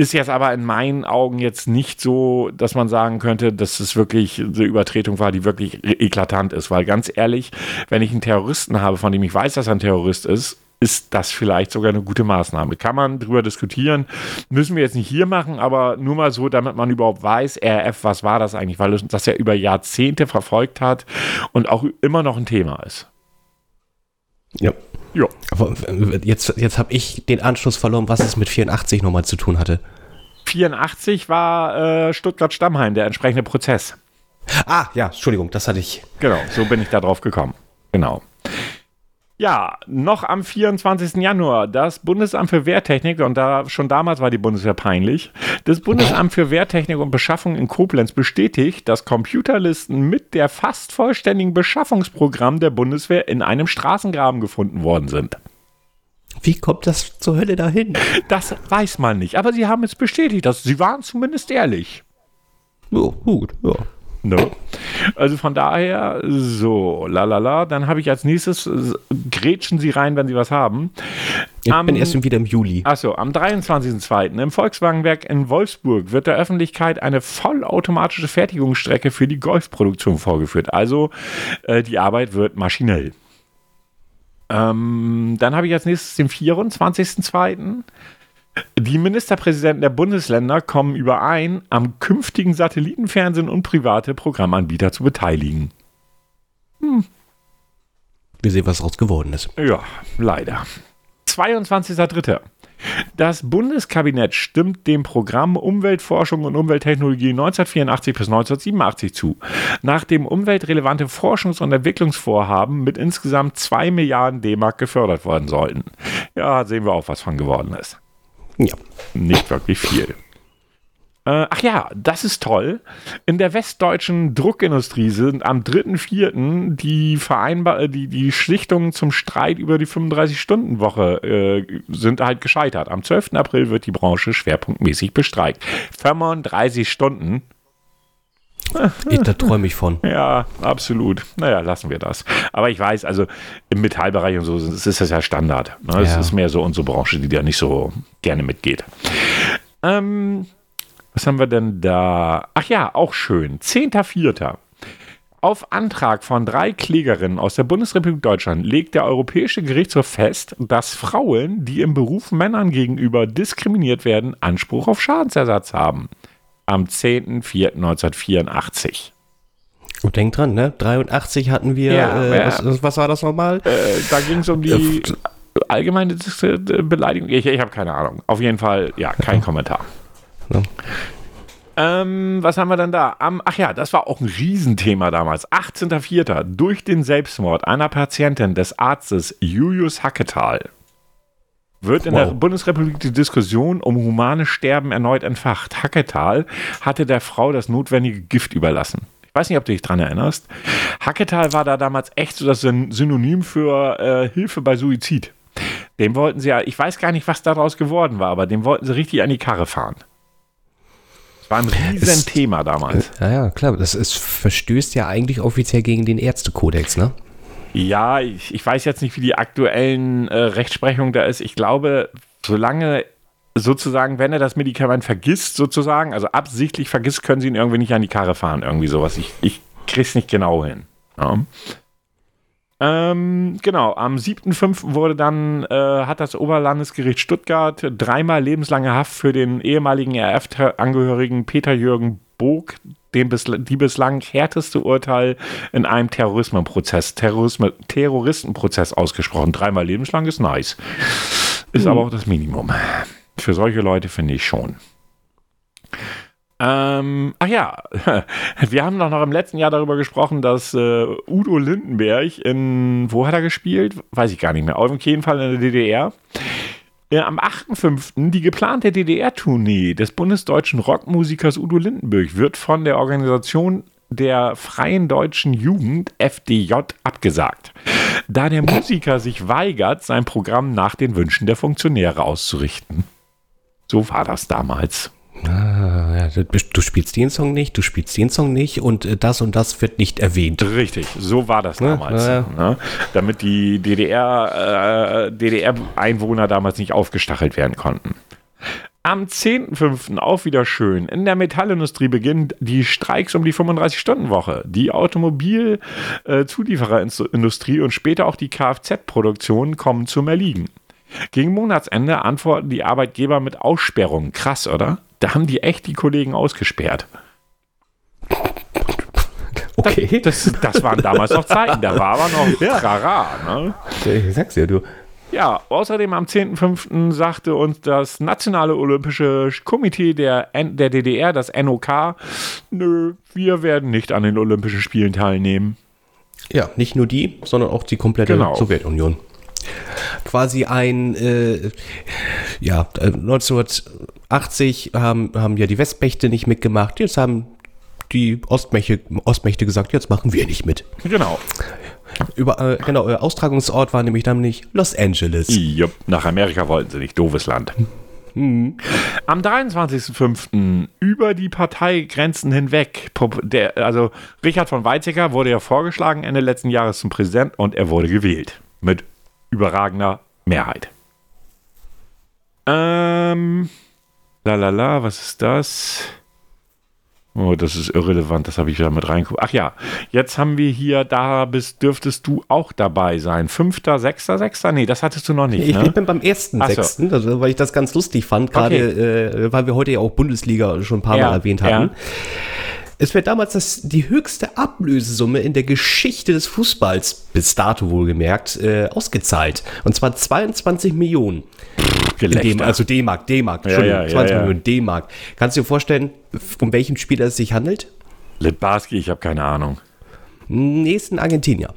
Ist jetzt aber in meinen Augen jetzt nicht so, dass man sagen könnte, dass es wirklich eine Übertretung war, die wirklich eklatant ist. Weil ganz ehrlich, wenn ich einen Terroristen habe, von dem ich weiß, dass er ein Terrorist ist, ist das vielleicht sogar eine gute Maßnahme. Kann man drüber diskutieren. Müssen wir jetzt nicht hier machen, aber nur mal so, damit man überhaupt weiß, RF, was war das eigentlich, weil das ja über Jahrzehnte verfolgt hat und auch immer noch ein Thema ist. Ja. Ja. Aber jetzt, jetzt habe ich den Anschluss verloren, was es mit 84 nochmal zu tun hatte. 84 war äh, Stuttgart-Stammheim, der entsprechende Prozess. Ah, ja, Entschuldigung, das hatte ich. Genau, so bin ich da drauf gekommen. Genau. Ja, noch am 24. Januar das Bundesamt für Wehrtechnik, und da schon damals war die Bundeswehr peinlich, das Bundesamt für Wehrtechnik und Beschaffung in Koblenz bestätigt, dass Computerlisten mit der fast vollständigen Beschaffungsprogramm der Bundeswehr in einem Straßengraben gefunden worden sind. Wie kommt das zur Hölle dahin? Das weiß man nicht, aber sie haben es bestätigt, dass sie waren zumindest ehrlich. Ja, gut, ja. No. Also von daher, so, lalala. Dann habe ich als nächstes, grätschen Sie rein, wenn Sie was haben. Ich am, bin erst wieder im Juli. Achso, am 23.02. im Volkswagenwerk in Wolfsburg wird der Öffentlichkeit eine vollautomatische Fertigungsstrecke für die Golfproduktion vorgeführt. Also äh, die Arbeit wird maschinell. Ähm, dann habe ich als nächstes den 24.02. Die Ministerpräsidenten der Bundesländer kommen überein, am künftigen Satellitenfernsehen und private Programmanbieter zu beteiligen. Hm. Wir sehen, was daraus geworden ist. Ja, leider. 22.03. Das Bundeskabinett stimmt dem Programm Umweltforschung und Umwelttechnologie 1984 bis 1987 zu, nachdem umweltrelevante Forschungs- und Entwicklungsvorhaben mit insgesamt 2 Milliarden D-Mark gefördert worden sollten. Ja, sehen wir auch, was von geworden ist. Ja. Nicht wirklich viel. Äh, ach ja, das ist toll. In der westdeutschen Druckindustrie sind am 3.4. die Vereinbar äh, die, die Schlichtungen zum Streit über die 35-Stunden-Woche äh, sind halt gescheitert. Am 12. April wird die Branche schwerpunktmäßig bestreikt. 35 Stunden ich, da träume ich von. Ja, absolut. Naja, lassen wir das. Aber ich weiß, also im Metallbereich und so ist das ja Standard. Ne? Es ist mehr so unsere Branche, die da nicht so gerne mitgeht. Ähm, was haben wir denn da? Ach ja, auch schön. 10.04. Auf Antrag von drei Klägerinnen aus der Bundesrepublik Deutschland legt der Europäische Gerichtshof fest, dass Frauen, die im Beruf Männern gegenüber diskriminiert werden, Anspruch auf Schadensersatz haben am 10.04.1984. Und denk dran, ne? 83 hatten wir, ja, äh, was, was, war das nochmal? Äh, da ging es um die äh, allgemeine Beleidigung. Ich, ich habe keine Ahnung. Auf jeden Fall, ja, kein Kommentar. Ja. Ähm, was haben wir denn da? Am, ach ja, das war auch ein Riesenthema damals. 18.04. Durch den Selbstmord einer Patientin des Arztes Julius Hacketal wird in wow. der Bundesrepublik die Diskussion um humanes Sterben erneut entfacht. Hacketal hatte der Frau das notwendige Gift überlassen. Ich weiß nicht, ob du dich dran erinnerst. Hacketal war da damals echt so das Synonym für äh, Hilfe bei Suizid. Dem wollten sie ja, ich weiß gar nicht, was daraus geworden war, aber dem wollten sie richtig an die Karre fahren. Das war ein riesen Thema damals. Ja, ja, klar. Das ist, verstößt ja eigentlich offiziell gegen den Ärztekodex, ne? Ja, ich, ich weiß jetzt nicht, wie die aktuellen äh, Rechtsprechung da ist. Ich glaube, solange sozusagen, wenn er das Medikament vergisst, sozusagen, also absichtlich vergisst, können sie ihn irgendwie nicht an die Karre fahren, irgendwie sowas. Ich, ich krieg's nicht genau hin. Ja. Ähm, genau, am 7.5. wurde dann, äh, hat das Oberlandesgericht Stuttgart dreimal lebenslange Haft für den ehemaligen RF-Angehörigen Peter Jürgen Bog, den bisl die bislang härteste Urteil in einem Terrorismusprozess, Terrorismus, Terroristenprozess ausgesprochen. Dreimal lebenslang ist nice. Ist mhm. aber auch das Minimum. Für solche Leute finde ich schon. Ähm, ach ja, wir haben doch noch im letzten Jahr darüber gesprochen, dass äh, Udo Lindenberg in, wo hat er gespielt? Weiß ich gar nicht mehr. Auf jeden Fall in der DDR. Äh, am 8.5. die geplante DDR-Tournee des bundesdeutschen Rockmusikers Udo Lindenberg wird von der Organisation der Freien Deutschen Jugend FDJ abgesagt, da der Musiker sich weigert, sein Programm nach den Wünschen der Funktionäre auszurichten. So war das damals. Ah, ja, du spielst den Song nicht, du spielst den Song nicht und äh, das und das wird nicht erwähnt. Richtig, so war das damals. Ja, ja. Ne? Damit die DDR, äh, DDR-Einwohner damals nicht aufgestachelt werden konnten. Am 10.05. auch wieder schön. In der Metallindustrie beginnen die Streiks um die 35-Stunden-Woche. Die Automobilzuliefererindustrie und später auch die Kfz-Produktion kommen zum Erliegen. Gegen Monatsende antworten die Arbeitgeber mit Aussperrungen. Krass, oder? Da haben die echt die Kollegen ausgesperrt. Okay. Das, das, waren damals noch Zeiten, da war aber noch ja. Rara. Ne? Ich sag's ja, du. Ja, außerdem am 10.05. sagte uns das Nationale Olympische Komitee der, der DDR, das NOK, nö, wir werden nicht an den Olympischen Spielen teilnehmen. Ja, nicht nur die, sondern auch die komplette genau. Sowjetunion. Quasi ein, äh, ja, 1980 haben, haben ja die Westmächte nicht mitgemacht, jetzt haben die Ostmächte, Ostmächte gesagt, jetzt machen wir nicht mit. Genau. Über, äh, genau, euer Austragungsort war nämlich nämlich Los Angeles. Jupp, nach Amerika wollten sie nicht, doofes Land. Mhm. Am 23.05. über die Parteigrenzen hinweg, der, also Richard von Weizsäcker wurde ja vorgeschlagen Ende letzten Jahres zum Präsident und er wurde gewählt. Mit überragender Mehrheit. Ähm, lalala, was ist das? Oh, das ist irrelevant, das habe ich wieder mit reingeguckt. Ach ja, jetzt haben wir hier, da bist, dürftest du auch dabei sein. Fünfter, sechster, sechster? Nee, das hattest du noch nicht. Ich ne? bin beim ersten, sechsten, so. also, weil ich das ganz lustig fand, gerade okay. äh, weil wir heute ja auch Bundesliga schon ein paar ja, Mal erwähnt hatten. Ja. Es wird damals das, die höchste Ablösesumme in der Geschichte des Fußballs, bis dato wohlgemerkt, äh, ausgezahlt. Und zwar 22 Millionen. Dem, also D-Mark, D-Mark, Entschuldigung, ja, ja, 20 ja, Millionen D-Mark. Kannst du dir vorstellen, um welchen Spieler es sich handelt? Litbarski, ich habe keine Ahnung. Nächsten Argentinier.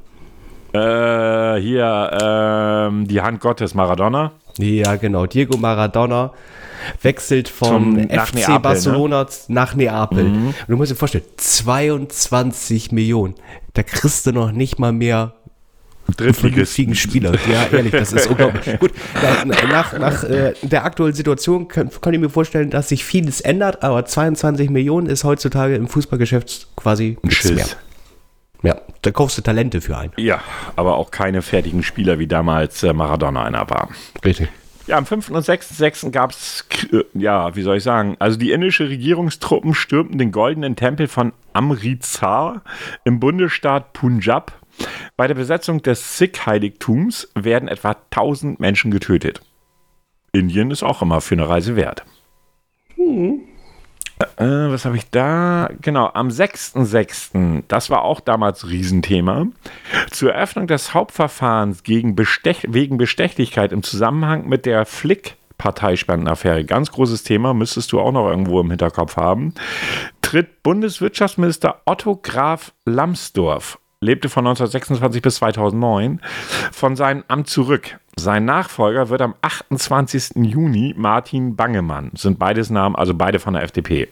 Äh, hier, ähm, die Hand Gottes, Maradona. Ja, genau, Diego Maradona wechselt vom Zum, FC Neapel, Barcelona ne? nach Neapel. Mhm. du musst dir vorstellen, 22 Millionen. Da kriegst du noch nicht mal mehr vernünftigen Spieler. Ja, ehrlich, das ist unglaublich. Gut, nach, nach äh, der aktuellen Situation kann, kann, ich mir vorstellen, dass sich vieles ändert, aber 22 Millionen ist heutzutage im Fußballgeschäft quasi nichts mehr. Ja, da kaufst du Talente für ein. Ja, aber auch keine fertigen Spieler, wie damals äh, Maradona einer war. Richtig. Ja, am 5. und 6.6. gab es, ja, wie soll ich sagen, also die indische Regierungstruppen stürmten den goldenen Tempel von Amritsar im Bundesstaat Punjab. Bei der Besetzung des Sikh-Heiligtums werden etwa 1000 Menschen getötet. Indien ist auch immer für eine Reise wert. Hm. Äh, was habe ich da? Genau, am 6.6., das war auch damals Riesenthema, zur Eröffnung des Hauptverfahrens gegen Bestech wegen Bestechlichkeit im Zusammenhang mit der Flick Parteispendenaffäre, ganz großes Thema, müsstest du auch noch irgendwo im Hinterkopf haben, tritt Bundeswirtschaftsminister Otto Graf Lambsdorff lebte von 1926 bis 2009, von seinem Amt zurück. Sein Nachfolger wird am 28. Juni Martin Bangemann. Sind beides Namen, also beide von der FDP.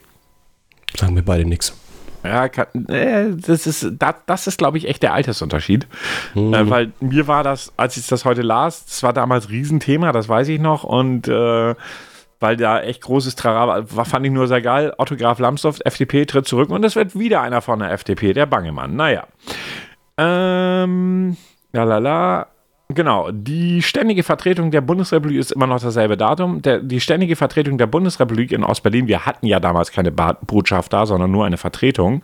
Sagen wir beide nichts. Ja, kann, äh, das ist, das, das ist glaube ich, echt der Altersunterschied. Äh, weil mir war das, als ich das heute las, das war damals Riesenthema, das weiß ich noch. Und äh, weil da echt großes Trara war, fand ich nur sehr geil. Autograf Lambsdorff, FDP tritt zurück und es wird wieder einer von der FDP, der Bangemann. Naja. Ähm, lalala. Genau, die ständige Vertretung der Bundesrepublik ist immer noch dasselbe Datum. Der, die ständige Vertretung der Bundesrepublik in Ostberlin, wir hatten ja damals keine Botschaft da, sondern nur eine Vertretung,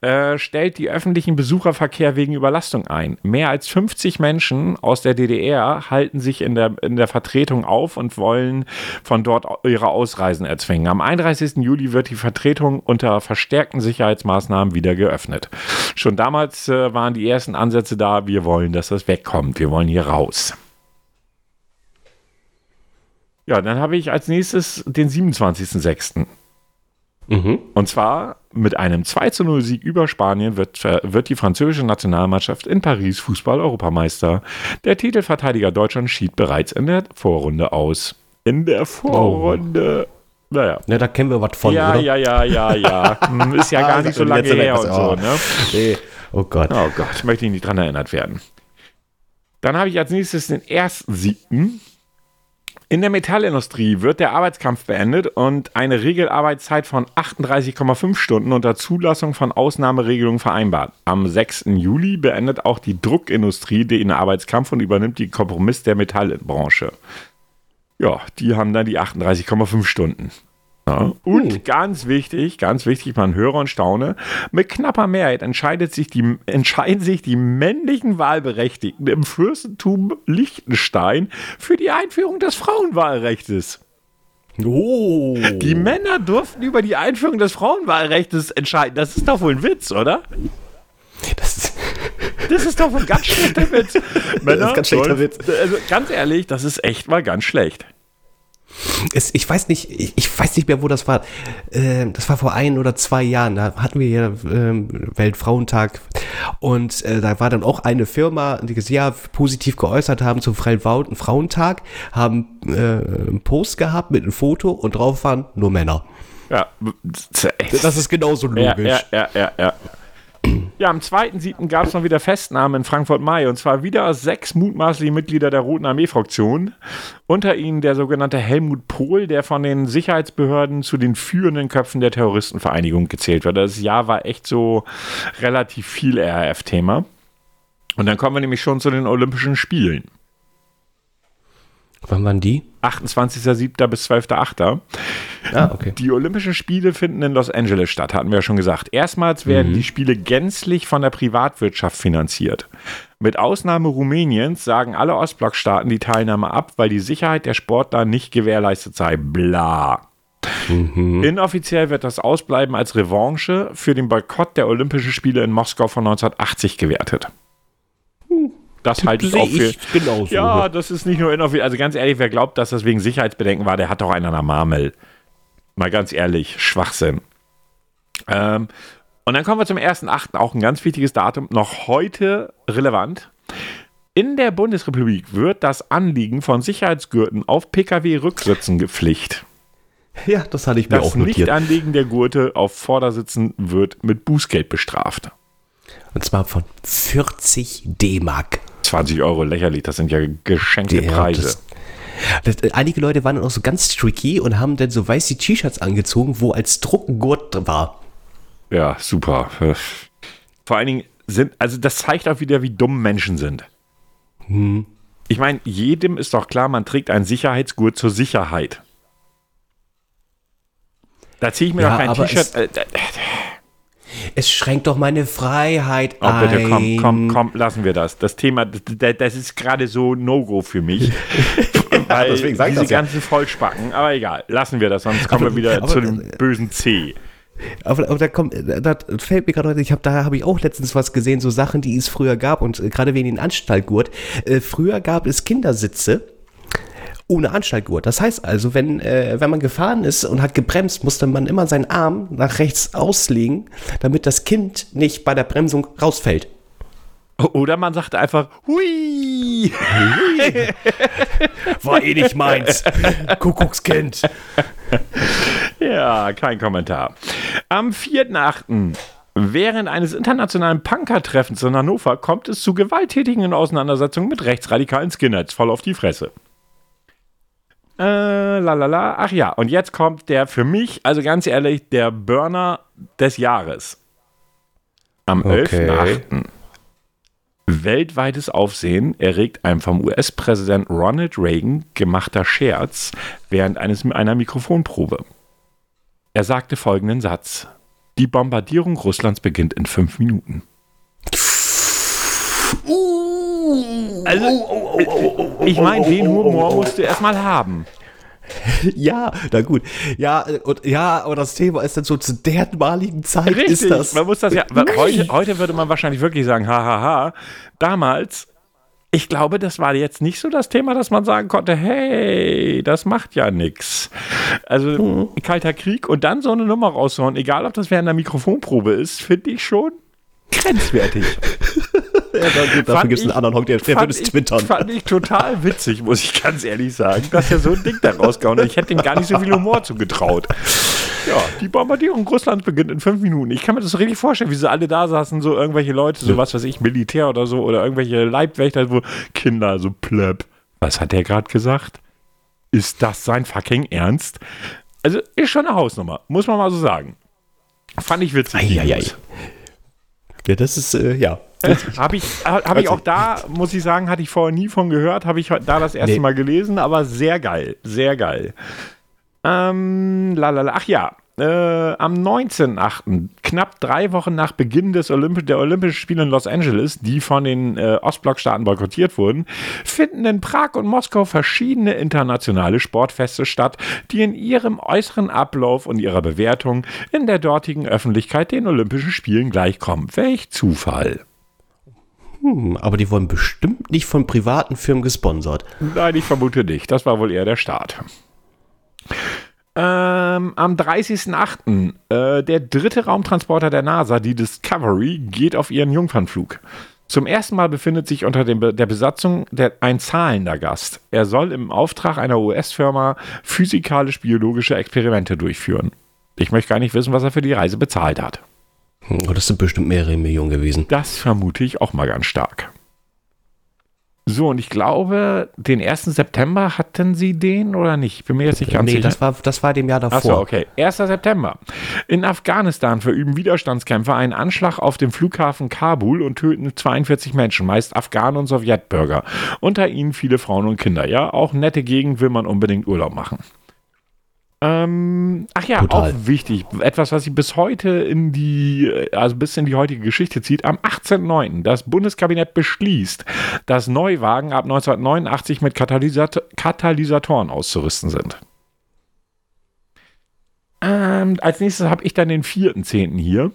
äh, stellt die öffentlichen Besucherverkehr wegen Überlastung ein. Mehr als 50 Menschen aus der DDR halten sich in der, in der Vertretung auf und wollen von dort ihre Ausreisen erzwingen. Am 31. Juli wird die Vertretung unter verstärkten Sicherheitsmaßnahmen wieder geöffnet. Schon damals äh, waren die ersten Ansätze da, wir wollen, dass das wegkommt. Wir wollen wollen hier raus. Ja, dann habe ich als nächstes den 27.06. Mhm. Und zwar mit einem 2 zu 0 Sieg über Spanien wird, wird die französische Nationalmannschaft in Paris Fußball-Europameister. Der Titelverteidiger Deutschland schied bereits in der Vorrunde aus. In der Vorrunde. Oh. Naja. Ja, da kennen wir was von, ja, oder? Ja, ja, ja, ja, hm, Ist ja gar nicht so lange her und so, ne? Nee. Oh Gott. Oh Gott, ich möchte nicht dran erinnert werden. Dann habe ich als nächstes den ersten siebten. In der Metallindustrie wird der Arbeitskampf beendet und eine Regelarbeitszeit von 38,5 Stunden unter Zulassung von Ausnahmeregelungen vereinbart. Am 6. Juli beendet auch die Druckindustrie den Arbeitskampf und übernimmt den Kompromiss der Metallbranche. Ja, die haben dann die 38,5 Stunden. Ja. Und hm. ganz wichtig, ganz wichtig, man höre und staune, mit knapper Mehrheit entscheidet sich die, entscheiden sich die männlichen Wahlberechtigten im Fürstentum Liechtenstein für die Einführung des Frauenwahlrechts. Oh. Die Männer durften über die Einführung des Frauenwahlrechts entscheiden. Das ist doch wohl ein Witz, oder? Das ist, das ist doch ein ganz schlechter Witz. Männer, das ist ganz schlechter Witz. Also ganz ehrlich, das ist echt mal ganz schlecht. Es, ich weiß nicht, ich, ich, weiß nicht mehr, wo das war. Äh, das war vor ein oder zwei Jahren. Da hatten wir hier äh, Weltfrauentag und äh, da war dann auch eine Firma, die sich ja positiv geäußert haben zum Freien Frauentag, haben äh, einen Post gehabt mit einem Foto und drauf waren nur Männer. Ja, das ist genauso logisch. Ja, ja, ja, ja. ja. Ja, am 2.7. gab es noch wieder Festnahmen in Frankfurt-Mai und zwar wieder sechs mutmaßliche Mitglieder der Roten Armee-Fraktion. Unter ihnen der sogenannte Helmut Pohl, der von den Sicherheitsbehörden zu den führenden Köpfen der Terroristenvereinigung gezählt wird. Das Jahr war echt so relativ viel RAF-Thema. Und dann kommen wir nämlich schon zu den Olympischen Spielen. Wann waren die? 28.07. bis 12.08. Ah, okay. Die Olympischen Spiele finden in Los Angeles statt, hatten wir ja schon gesagt. Erstmals werden mhm. die Spiele gänzlich von der Privatwirtschaft finanziert. Mit Ausnahme Rumäniens sagen alle Ostblockstaaten die Teilnahme ab, weil die Sicherheit der Sportler nicht gewährleistet sei. Bla. Mhm. Inoffiziell wird das Ausbleiben als Revanche für den Boykott der Olympischen Spiele in Moskau von 1980 gewertet. Mhm das halte ich auch für. genauso. Ja, das ist nicht nur inoffiziell. Also ganz ehrlich, wer glaubt, dass das wegen Sicherheitsbedenken war, der hat doch einen an der Marmel. Mal ganz ehrlich, Schwachsinn. Ähm, und dann kommen wir zum 1.8., auch ein ganz wichtiges Datum, noch heute relevant. In der Bundesrepublik wird das Anliegen von Sicherheitsgurten auf Pkw-Rücksitzen gepflicht. Ja, das hatte ich mir das auch notiert. Das Nichtanlegen der Gurte auf Vordersitzen wird mit Bußgeld bestraft. Und zwar von 40 D-Mark. 20 Euro lächerlich, das sind ja geschenkte ja, Preise. Das, das, einige Leute waren auch so ganz tricky und haben dann so weiße T-Shirts angezogen, wo als Druckgurt war. Ja, super. Vor allen Dingen sind, also das zeigt auch wieder, wie dumm Menschen sind. Hm. Ich meine, jedem ist doch klar, man trägt einen Sicherheitsgurt zur Sicherheit. Da ziehe ich mir ja, doch kein T-Shirt. Äh, äh, es schränkt doch meine Freiheit oh, ein. Bitte, komm, komm, komm, lassen wir das. Das Thema, das, das ist gerade so No-Go für mich. ja, deswegen sag diese ganzen ja. Vollspacken, aber egal, lassen wir das, sonst kommen aber, wir wieder aber, zu dem äh, bösen C. Aber, aber da kommt, da fällt mir gerade, ich habe da habe ich auch letztens was gesehen, so Sachen, die es früher gab und äh, gerade wegen den Anstaltgurt. Äh, früher gab es Kindersitze ohne Anschaltgurt. Das heißt also, wenn, äh, wenn man gefahren ist und hat gebremst, musste man immer seinen Arm nach rechts auslegen, damit das Kind nicht bei der Bremsung rausfällt. Oder man sagt einfach, hui! War eh nicht meins. Kuckuckskind. Ja, kein Kommentar. Am 4.8. Während eines internationalen Punker-Treffens in Hannover kommt es zu gewalttätigen Auseinandersetzungen mit rechtsradikalen Skinheads voll auf die Fresse. Äh, lalala. Ach ja, und jetzt kommt der für mich, also ganz ehrlich, der Burner des Jahres. Am okay. 11.8. Weltweites Aufsehen erregt ein vom US-Präsident Ronald Reagan gemachter Scherz während eines, einer Mikrofonprobe. Er sagte folgenden Satz: Die Bombardierung Russlands beginnt in fünf Minuten. Also, ich meine, den Humor musst du erstmal haben. Ja, na gut. Ja, und, ja, aber das Thema ist dann so zu dermaligen Zeit Richtig, ist das. Man muss das ja. Heute, heute würde man wahrscheinlich wirklich sagen, hahaha. Damals, ich glaube, das war jetzt nicht so das Thema, dass man sagen konnte, hey, das macht ja nichts. Also mhm. kalter Krieg und dann so eine Nummer raushauen, egal ob das während einer Mikrofonprobe ist, finde ich schon grenzwertig. Ja, dafür gibt es einen anderen Honk, der, der würde es ich- twittern. Fand ich total witzig, muss ich ganz ehrlich sagen, dass er so ein Ding da rausgehauen hat. Ich hätte ihm gar nicht so viel Humor zugetraut. Ja, die Bombardierung Russlands beginnt in fünf Minuten. Ich kann mir das so richtig vorstellen, wie sie alle da saßen, so irgendwelche Leute, so was weiß ich, Militär oder so, oder irgendwelche Leibwächter, wo Kinder, so plöpp. Was hat der gerade gesagt? Ist das sein fucking Ernst? Also, ist schon eine Hausnummer, muss man mal so sagen. Fand ich witzig. News. Ja, das ist, äh, ja. Habe ich, hab ich auch da, muss ich sagen, hatte ich vorher nie von gehört, habe ich da das erste Nee. Mal gelesen, aber sehr geil, sehr geil. Ähm, lalala. Ach ja, äh, am 19.8., knapp drei Wochen nach Beginn des Olymp der Olympischen Spiele in Los Angeles, die von den äh, Ostblockstaaten boykottiert wurden, finden in Prag und Moskau verschiedene internationale Sportfeste statt, die in ihrem äußeren Ablauf und ihrer Bewertung in der dortigen Öffentlichkeit den Olympischen Spielen gleichkommen. Welch Zufall. Hm, aber die wurden bestimmt nicht von privaten Firmen gesponsert. Nein, ich vermute nicht. Das war wohl eher der Start. Ähm, am 30.08. Äh, der dritte Raumtransporter der NASA, die Discovery, geht auf ihren Jungfernflug. Zum ersten Mal befindet sich unter Be der Besatzung der, ein zahlender Gast. Er soll im Auftrag einer US-Firma physikalisch-biologische Experimente durchführen. Ich möchte gar nicht wissen, was er für die Reise bezahlt hat. Oh, Das sind bestimmt mehrere Millionen gewesen. Das vermute ich auch mal ganz stark. So, und ich glaube, den 1. September hatten sie den oder nicht? Ich bin mir jetzt nicht ganz nee, sicher. das war, das war dem Jahr davor. Achso, okay. 1. September. In Afghanistan verüben Widerstandskämpfer einen Anschlag auf dem Flughafen Kabul und töten 42 Menschen, meist Afghanen und Sowjetbürger. Unter ihnen viele Frauen und Kinder. Ja, auch nette Gegend will man unbedingt Urlaub machen. Ähm, ach ja, Total. auch wichtig. Etwas, was sich bis heute in die, also bis in die heutige Geschichte zieht. Am 18.09. das Bundeskabinett beschließt, dass Neuwagen ab 1989 mit Katalysat Katalysatoren auszurüsten sind. Ähm, als nächstes habe ich dann den 4.10. hier.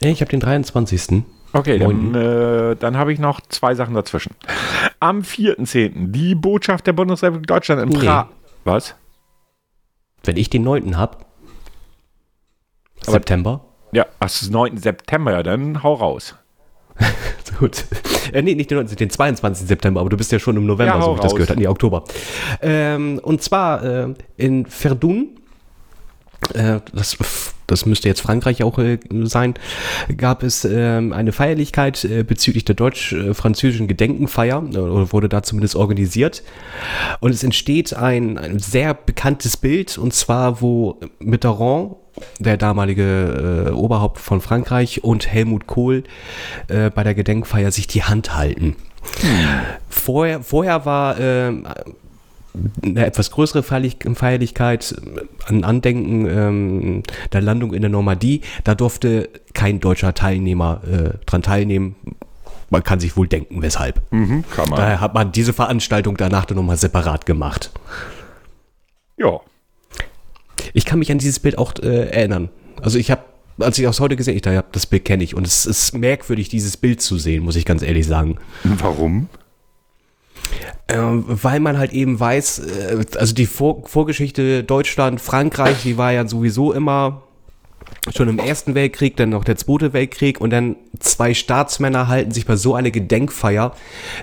Ich habe den 23. Okay, dann, äh, dann habe ich noch zwei Sachen dazwischen. Am 4.10. die Botschaft der Bundesrepublik Deutschland in Nee. Prag. Was? Wenn ich den 9. habe, September. Ja, ach, es ist 9. September, ja, dann hau raus. Gut. Äh, nee, nicht den 19., den 22. September, aber du bist ja schon im November, Ja, so wie ich das gehört habe. Nee, Oktober. Ähm, und zwar äh, in Verdun, äh, das, das müsste jetzt Frankreich auch äh, sein, gab es ähm, eine Feierlichkeit äh, bezüglich der deutsch-französischen Gedenkenfeier, äh, oder wurde da zumindest organisiert. Und es entsteht ein, ein sehr bekanntes Bild, und zwar, wo Mitterrand, der damalige äh, Oberhaupt von Frankreich, und Helmut Kohl äh, bei der Gedenkfeier sich die Hand halten. Vorher, vorher war ähm, eine etwas größere Feierlich Feierlichkeit, ein Andenken ähm, der Landung in der Normandie. Da durfte kein deutscher Teilnehmer äh, dran teilnehmen. Man kann sich wohl denken, weshalb. Mhm, kann man. Daher hat man diese Veranstaltung danach dann nochmal separat gemacht. Ja. Ich kann mich an dieses Bild auch äh, erinnern. Also ich habe, als ich das heute gesehen ich habe, das Bild kenne ich. Und es ist merkwürdig, dieses Bild zu sehen, muss ich ganz ehrlich sagen. Warum? Ähm, weil man halt eben weiß, äh, also die Vor Vorgeschichte Deutschland, Frankreich, die war ja sowieso immer schon im Ersten Weltkrieg, dann noch der Zweite Weltkrieg und dann zwei Staatsmänner halten sich bei so einer Gedenkfeier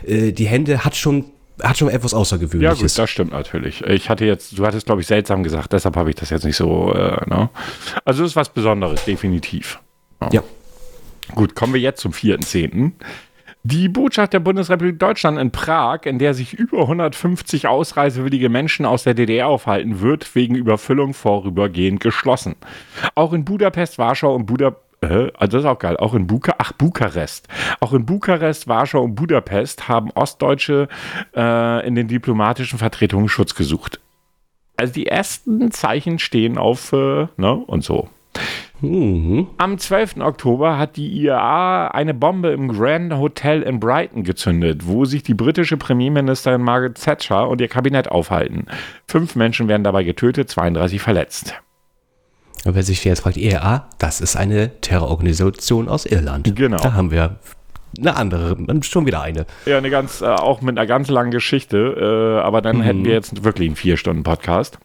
äh, die Hände, hat schon, hat schon etwas Ja, Außergewöhnliches. gut, das stimmt natürlich. Ich hatte jetzt, du hattest, glaube ich, seltsam gesagt, deshalb habe ich das jetzt nicht so, äh, ne? Also, es ist was Besonderes, definitiv. ja. Gut, kommen wir jetzt zum 4.10. Die Botschaft der Bundesrepublik Deutschland in Prag, in der sich über 150 ausreisewillige Menschen aus der DDR aufhalten, wird wegen Überfüllung vorübergehend geschlossen. Auch in Budapest, Warschau und Budapest also das ist auch geil. Auch in Buka Ach, Bukarest. Auch in Bukarest, Warschau und Budapest haben Ostdeutsche äh, in den diplomatischen Vertretungen Schutz gesucht. Also die ersten Zeichen stehen auf, äh, ne, und so. Mhm. Am 12. Oktober hat die IAA eine Bombe im Grand Hotel in Brighton gezündet, wo sich die britische Premierministerin Margaret Thatcher und ihr Kabinett aufhalten. Fünf Menschen werden dabei getötet, 32 verletzt. Und wer sich jetzt fragt, ERA, das ist eine Terrororganisation aus Irland. Genau. Da haben wir eine andere, schon wieder eine. Ja, eine ganz, äh, auch mit einer ganz langen Geschichte, äh, aber dann hätten wir jetzt wirklich einen vier Stunden Podcast.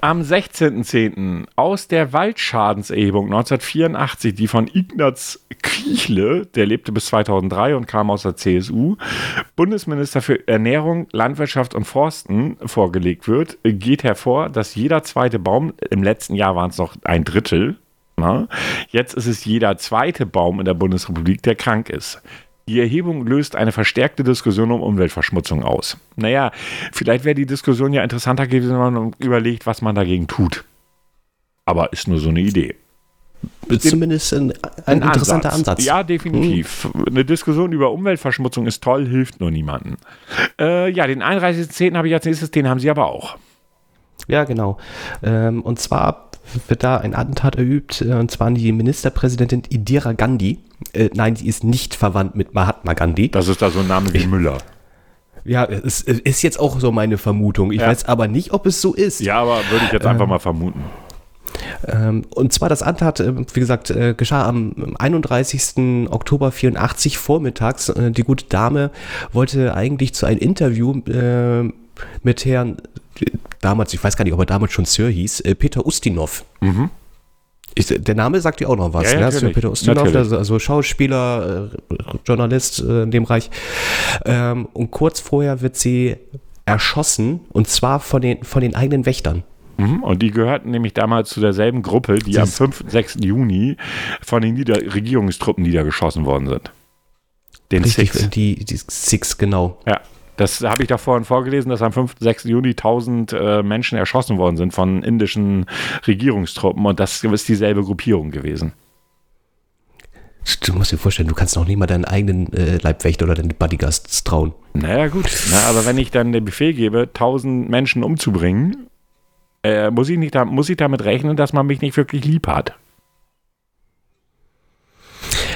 Am 16.10. aus der Waldschadenserhebung 1984, die von Ignaz Kiechle, der lebte bis 2003 und kam aus der CSU, Bundesminister für Ernährung, Landwirtschaft und Forsten vorgelegt wird, geht hervor, dass jeder zweite Baum, im letzten Jahr waren es noch ein Drittel, na, jetzt ist es jeder zweite Baum in der Bundesrepublik, der krank ist. Die Erhebung löst eine verstärkte Diskussion um Umweltverschmutzung aus. Naja, vielleicht wäre die Diskussion ja interessanter gewesen, wenn man überlegt, was man dagegen tut. Aber ist nur so eine Idee. Zumindest ein, ein, ein interessanter Ansatz. Ansatz. Ja, definitiv. Hm. Eine Diskussion über Umweltverschmutzung ist toll, hilft nur niemandem. Äh, ja, den 31.10. habe ich als nächstes, den haben Sie aber auch. Ja, genau. Ähm, und zwar wird da ein Attentat erübt, äh, und zwar an die Ministerpräsidentin Indira Gandhi. Äh, nein, sie ist nicht verwandt mit Mahatma Gandhi. Das ist da so ein Name wie Müller. Ja, es ist jetzt auch so meine Vermutung. Ich ja. weiß aber nicht, ob es so ist. Ja, aber würde ich jetzt ähm, einfach mal vermuten. Ähm, und zwar das Attentat, äh, wie gesagt, äh, geschah am 31. Oktober 84 vormittags. Die gute Dame wollte eigentlich zu einem Interview mit Herrn damals, ich weiß gar nicht, ob er damals schon Sir hieß, äh, Peter Ustinov. Mhm. Ist, der Name sagt dir auch noch was, ja, ne? Sir Peter Ustinov, also, also, Schauspieler, äh, Journalist äh, in dem Bereich. Ähm, und kurz vorher wird sie erschossen und zwar von den, von den eigenen Wächtern. Mhm. Und die gehörten nämlich damals zu derselben Gruppe, die am 5. 6. Juni von den Nieder Regierungstruppen niedergeschossen worden sind. Den Richtig, Six. Die, die Six, genau. Ja, das habe ich da vorhin vorgelesen, dass am 5. 6. Juni 1000 äh, Menschen erschossen worden sind von indischen Regierungstruppen und das ist dieselbe Gruppierung gewesen. Du musst dir vorstellen, du kannst noch nie mal deinen eigenen äh, Leibwächter oder deinen Bodyguards trauen. Naja, gut. Na, aber wenn ich dann den Befehl gebe, 1000 Menschen umzubringen, äh, muss, ich nicht da, muss ich damit rechnen, dass man mich nicht wirklich lieb hat.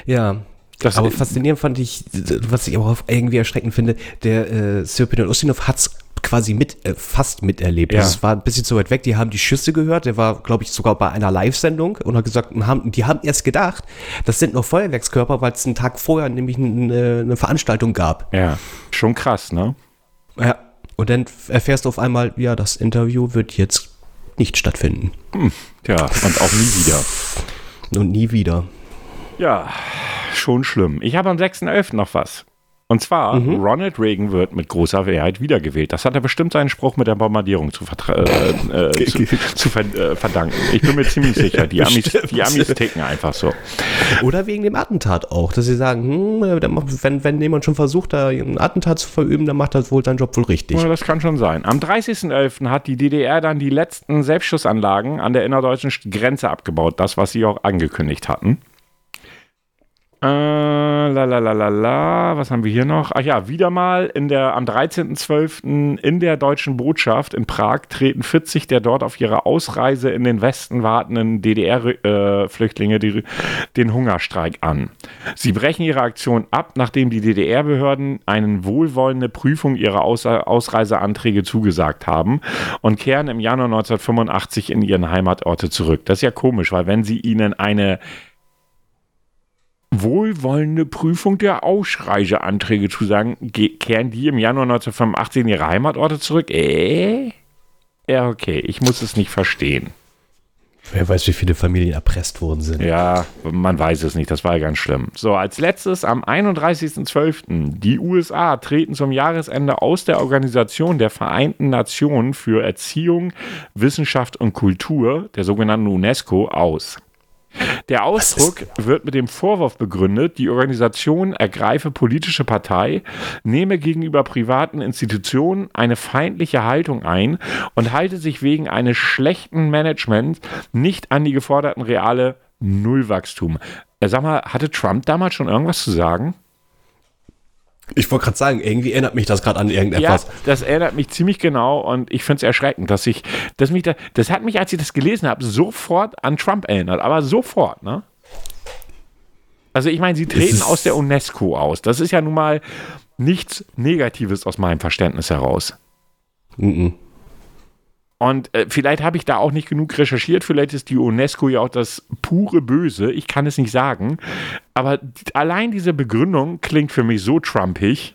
Ja, das aber faszinierend fand ich, was ich auch irgendwie erschreckend finde, der äh, Sir Peter Ustinov hat es quasi mit, äh, fast miterlebt. Ja. Also es war ein bisschen zu weit weg, die haben die Schüsse gehört, der war, glaube ich, sogar bei einer Live-Sendung und hat gesagt, haben, die haben erst gedacht, das sind noch Feuerwerkskörper, weil es einen Tag vorher nämlich eine, eine Veranstaltung gab. Ja, schon krass, ne? Ja, und dann erfährst du auf einmal, ja, das Interview wird jetzt nicht stattfinden. Hm, ja, und auch nie wieder. Und nie wieder. Ja, schon schlimm. Ich habe am 6.11. noch was. Und zwar, mhm. Ronald Reagan wird mit großer Mehrheit wiedergewählt. Das hat er bestimmt seinen Spruch mit der Bombardierung zu, äh, äh, zu, zu ver äh, verdanken. Ich bin mir ziemlich sicher, die Amis, die Amis ticken einfach so. Oder wegen dem Attentat auch, dass sie sagen, hm, wenn, wenn jemand schon versucht, da ein Attentat zu verüben, dann macht das wohl seinen Job wohl richtig. Ja, das kann schon sein. Am 30.11. hat die DDR dann die letzten Selbstschussanlagen an der innerdeutschen Grenze abgebaut. Das, was sie auch angekündigt hatten. Äh, la la la la la, was haben wir hier noch? Ach ja, wieder mal in der, am 13.12. in der deutschen Botschaft in Prag treten 40 der dort auf ihre Ausreise in den Westen wartenden DDR-Flüchtlinge äh, den Hungerstreik an. Sie brechen ihre Aktion ab, nachdem die DDR-Behörden eine wohlwollende Prüfung ihrer Aus Ausreiseanträge zugesagt haben und kehren im Januar 1985 in ihren Heimatorte zurück. Das ist ja komisch, weil wenn sie ihnen eine wohlwollende Prüfung der Ausreiseanträge zu sagen, kehren die im Januar 1985 in ihre Heimatorte zurück? Äh? Ja, okay, ich muss es nicht verstehen. Wer weiß, wie viele Familien erpresst worden sind. Ja, man weiß es nicht, das war ganz schlimm. So, als letztes am 31.12. Die USA treten zum Jahresende aus der Organisation der Vereinten Nationen für Erziehung, Wissenschaft und Kultur, der sogenannten UNESCO, aus. Der Ausdruck wird mit dem Vorwurf begründet, die Organisation ergreife politische Partei, nehme gegenüber privaten Institutionen eine feindliche Haltung ein und halte sich wegen eines schlechten Managements nicht an die geforderten reale Nullwachstum. Äh, sag mal, hatte Trump damals schon irgendwas zu sagen? Ich wollte gerade sagen, irgendwie erinnert mich das gerade an irgendetwas. Ja, das erinnert mich ziemlich genau und ich finde es erschreckend, dass ich, dass mich da, das hat mich, als ich das gelesen habe, sofort an Trump erinnert, aber sofort, ne? Also ich meine, sie treten aus der UNESCO aus. Das ist ja nun mal nichts Negatives aus meinem Verständnis heraus. Mhm. Und äh, vielleicht habe ich da auch nicht genug recherchiert. Vielleicht ist die UNESCO ja auch das pure Böse. Ich kann es nicht sagen. Aber allein diese Begründung klingt für mich so trumpig.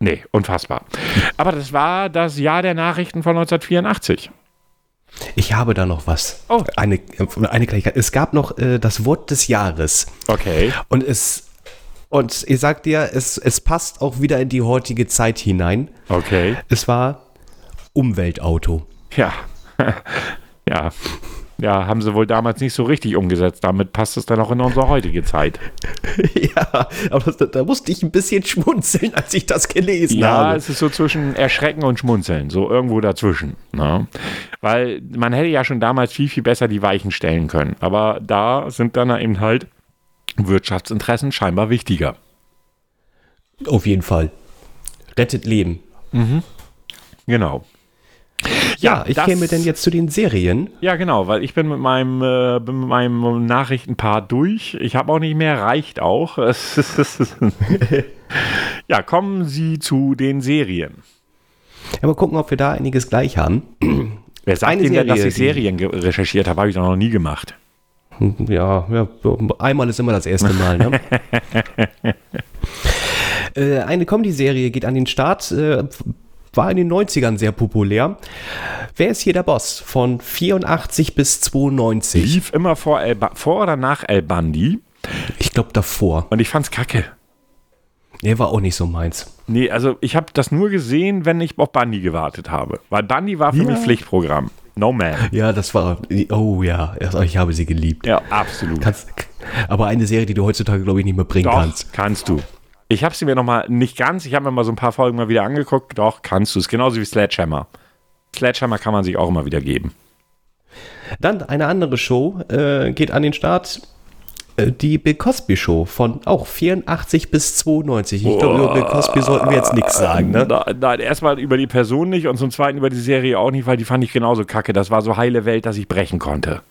Nee, unfassbar. Aber das war das Jahr der Nachrichten von 1984. Ich habe da noch was. Oh. Eine, eine Kleinigkeit. Es gab noch äh, das Wort des Jahres. Okay. Und es. Und ich sag dir, es, es passt auch wieder in die heutige Zeit hinein. Okay. Es war Umweltauto. Ja. ja. Ja, haben sie wohl damals nicht so richtig umgesetzt. Damit passt es dann auch in unsere heutige Zeit. ja, aber da, da, musste ich ein bisschen schmunzeln, als ich das gelesen ja, habe. Ja, es ist so zwischen Erschrecken und Schmunzeln, so irgendwo dazwischen. Ne? Weil man hätte ja schon damals viel, viel besser die Weichen stellen können. Aber da sind dann eben halt Wirtschaftsinteressen scheinbar wichtiger. Auf jeden Fall. Rettet Leben. Mhm. Genau. Ja, ich käme denn jetzt zu den Serien. Ja, genau, weil ich bin mit meinem, äh, bin mit meinem Nachrichtenpart durch. Ich habe auch nicht mehr, reicht auch. ja, kommen Sie zu den Serien. Ja, mal gucken, ob wir da einiges gleich haben. Wer sagt Eine Ihnen denn, dass ich Serien recherchiert habe? Habe ich doch noch nie gemacht. Ja, ja, einmal ist immer das erste Mal. Ne? äh, eine Comedy-Serie geht an den Start. Äh, war in den 90ern sehr populär. Wer ist hier der Boss? Von 84 bis 92. Lief immer vor, El vor oder nach El Bandi? Ich glaube davor. Und ich fand's kacke. Nee, war auch nicht so meins. Nee, also ich habe das nur gesehen, wenn ich auf Bandi gewartet habe. Weil Bandi war für ja. mich Pflichtprogramm. No man. Ja, das war. Oh ja, ich habe sie geliebt. Ja, absolut. Kannst, aber eine Serie, die du heutzutage, glaube ich, nicht mehr bringen Doch, kannst. Kannst du. Ich habe sie mir nochmal, nicht ganz, ich habe mir mal so ein paar Folgen mal wieder angeguckt. Doch, kannst du es. Genauso wie Sledgehammer. Sledgehammer kann man sich auch immer wieder geben. Dann eine andere Show äh, geht an den Start. Äh, die Bill Cosby Show von auch 84 bis 92. Ich glaube, über Bill Cosby sollten wir jetzt nichts sagen. Ne? Nein, erstmal über die Person nicht und zum Zweiten über die Serie auch nicht, weil die fand ich genauso kacke. Das war so heile Welt, dass ich brechen konnte.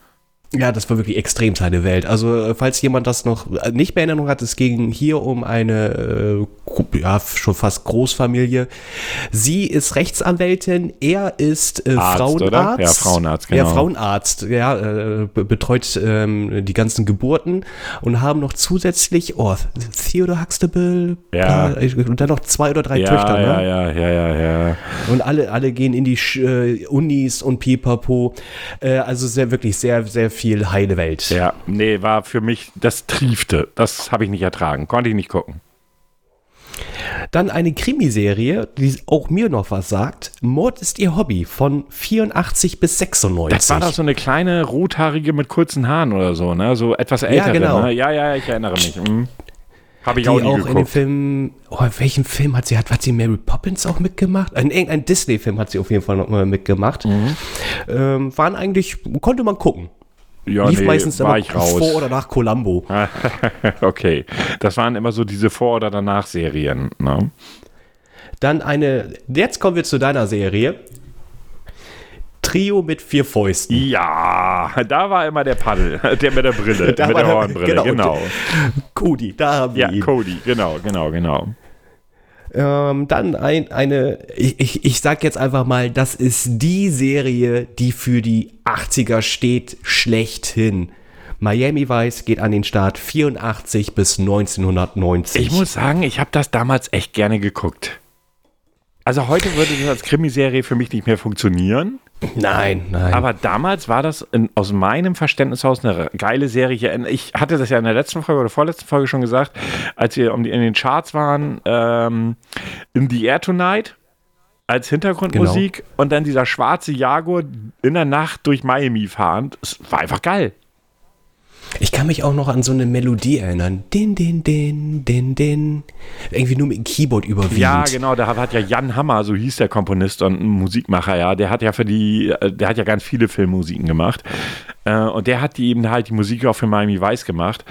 Ja, das war wirklich extrem seine Welt. Also, äh, falls jemand das noch nicht mehr in Erinnerung hat, es ging hier um eine, äh, ja, schon fast Großfamilie. Sie ist Rechtsanwältin, er ist äh, Arzt, Frauenarzt. Oder? Ja, Frauenarzt, genau. Ja, Frauenarzt, ja, äh, betreut ähm, die ganzen Geburten und haben noch zusätzlich, oh, Theodore Huxtable, ja. Äh, und dann noch zwei oder drei ja, Töchter, ja, ne? Ja, ja, ja, ja. Und alle, alle gehen in die äh, Unis und pipapo. Äh, also sehr, wirklich sehr, sehr viel heile Welt. Ja, nee, war für mich das Triefte. Das habe ich nicht ertragen. Konnte ich nicht gucken. Dann eine Krimiserie, die auch mir noch was sagt. Mord ist ihr Hobby von 84 bis 96. Das war doch so eine kleine rothaarige mit kurzen Haaren oder so, ne? So etwas ältere. Ja, genau. Ne? Ja, ja, ich erinnere mich. Mhm. Habe ich die auch nie auch geguckt. in dem Film, oh, in welchem Film hat sie, hat, hat sie Mary Poppins auch mitgemacht? In irgendeinem Disney-Film hat sie auf jeden Fall noch mal mitgemacht. Mhm. Ähm, waren eigentlich, konnte man gucken. Ja, Lief nee, meistens war ich raus. vor oder nach Columbo. okay. Das waren immer so diese Vor- oder Danach-Serien. Ne? Dann eine, jetzt kommen wir zu deiner Serie. Trio mit vier Fäusten. Ja, da war immer der Paddel, der mit der Brille, mit der- Hornbrille, genau. genau. Cody, da haben wir Ja, ihn. Cody, genau, genau, genau. Ähm, dann ein, eine, ich, ich, sag jetzt einfach mal, das ist die Serie, die für die 80er steht, schlechthin. Miami Vice geht an den Start 84 bis 1990. Ich muss sagen, ich habe das damals echt gerne geguckt. Also heute würde das als Krimiserie für mich nicht mehr funktionieren. Nein, nein. Aber damals war das in, aus meinem Verständnis aus eine geile Serie. Ich hatte das ja in der letzten Folge oder vorletzten Folge schon gesagt, als wir um die, in den Charts waren, ähm, In the Air Tonight als Hintergrundmusik und dann dieser schwarze Jaguar in der Nacht durch Miami fahrend. Es war einfach geil. Ich kann mich auch noch an so eine Melodie erinnern. Din, din, din, din, din. Irgendwie nur mit dem Keyboard überwiegend. Ja, genau, da hat ja Jan Hammer, so hieß der Komponist und Musikmacher, ja, der hat ja für die, äh, der hat ja ganz viele Filmmusiken gemacht. Äh, und der hat die eben halt die Musik auch für Miami Vice gemacht.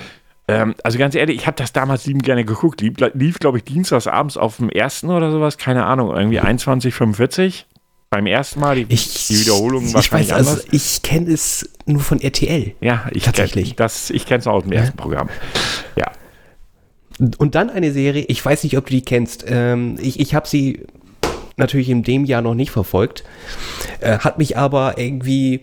Ähm, also ganz ehrlich, ich habe das damals liebend gerne geguckt. Lief, lief glaube ich, dienstags abends auf dem ersten oder sowas, keine Ahnung, irgendwie 21.45 beim ersten Mal. Die, Ich, die Wiederholung ich wahrscheinlich weiß, also anders. ich kenne es nur von RTL. Ja, ich tatsächlich. Kenn, das, ich kenne es auch aus dem ersten Programm. Ja. Und dann eine Serie, ich weiß nicht, ob du die kennst. Ähm, ich ich habe sie natürlich in dem Jahr noch nicht verfolgt, äh, hat mich aber irgendwie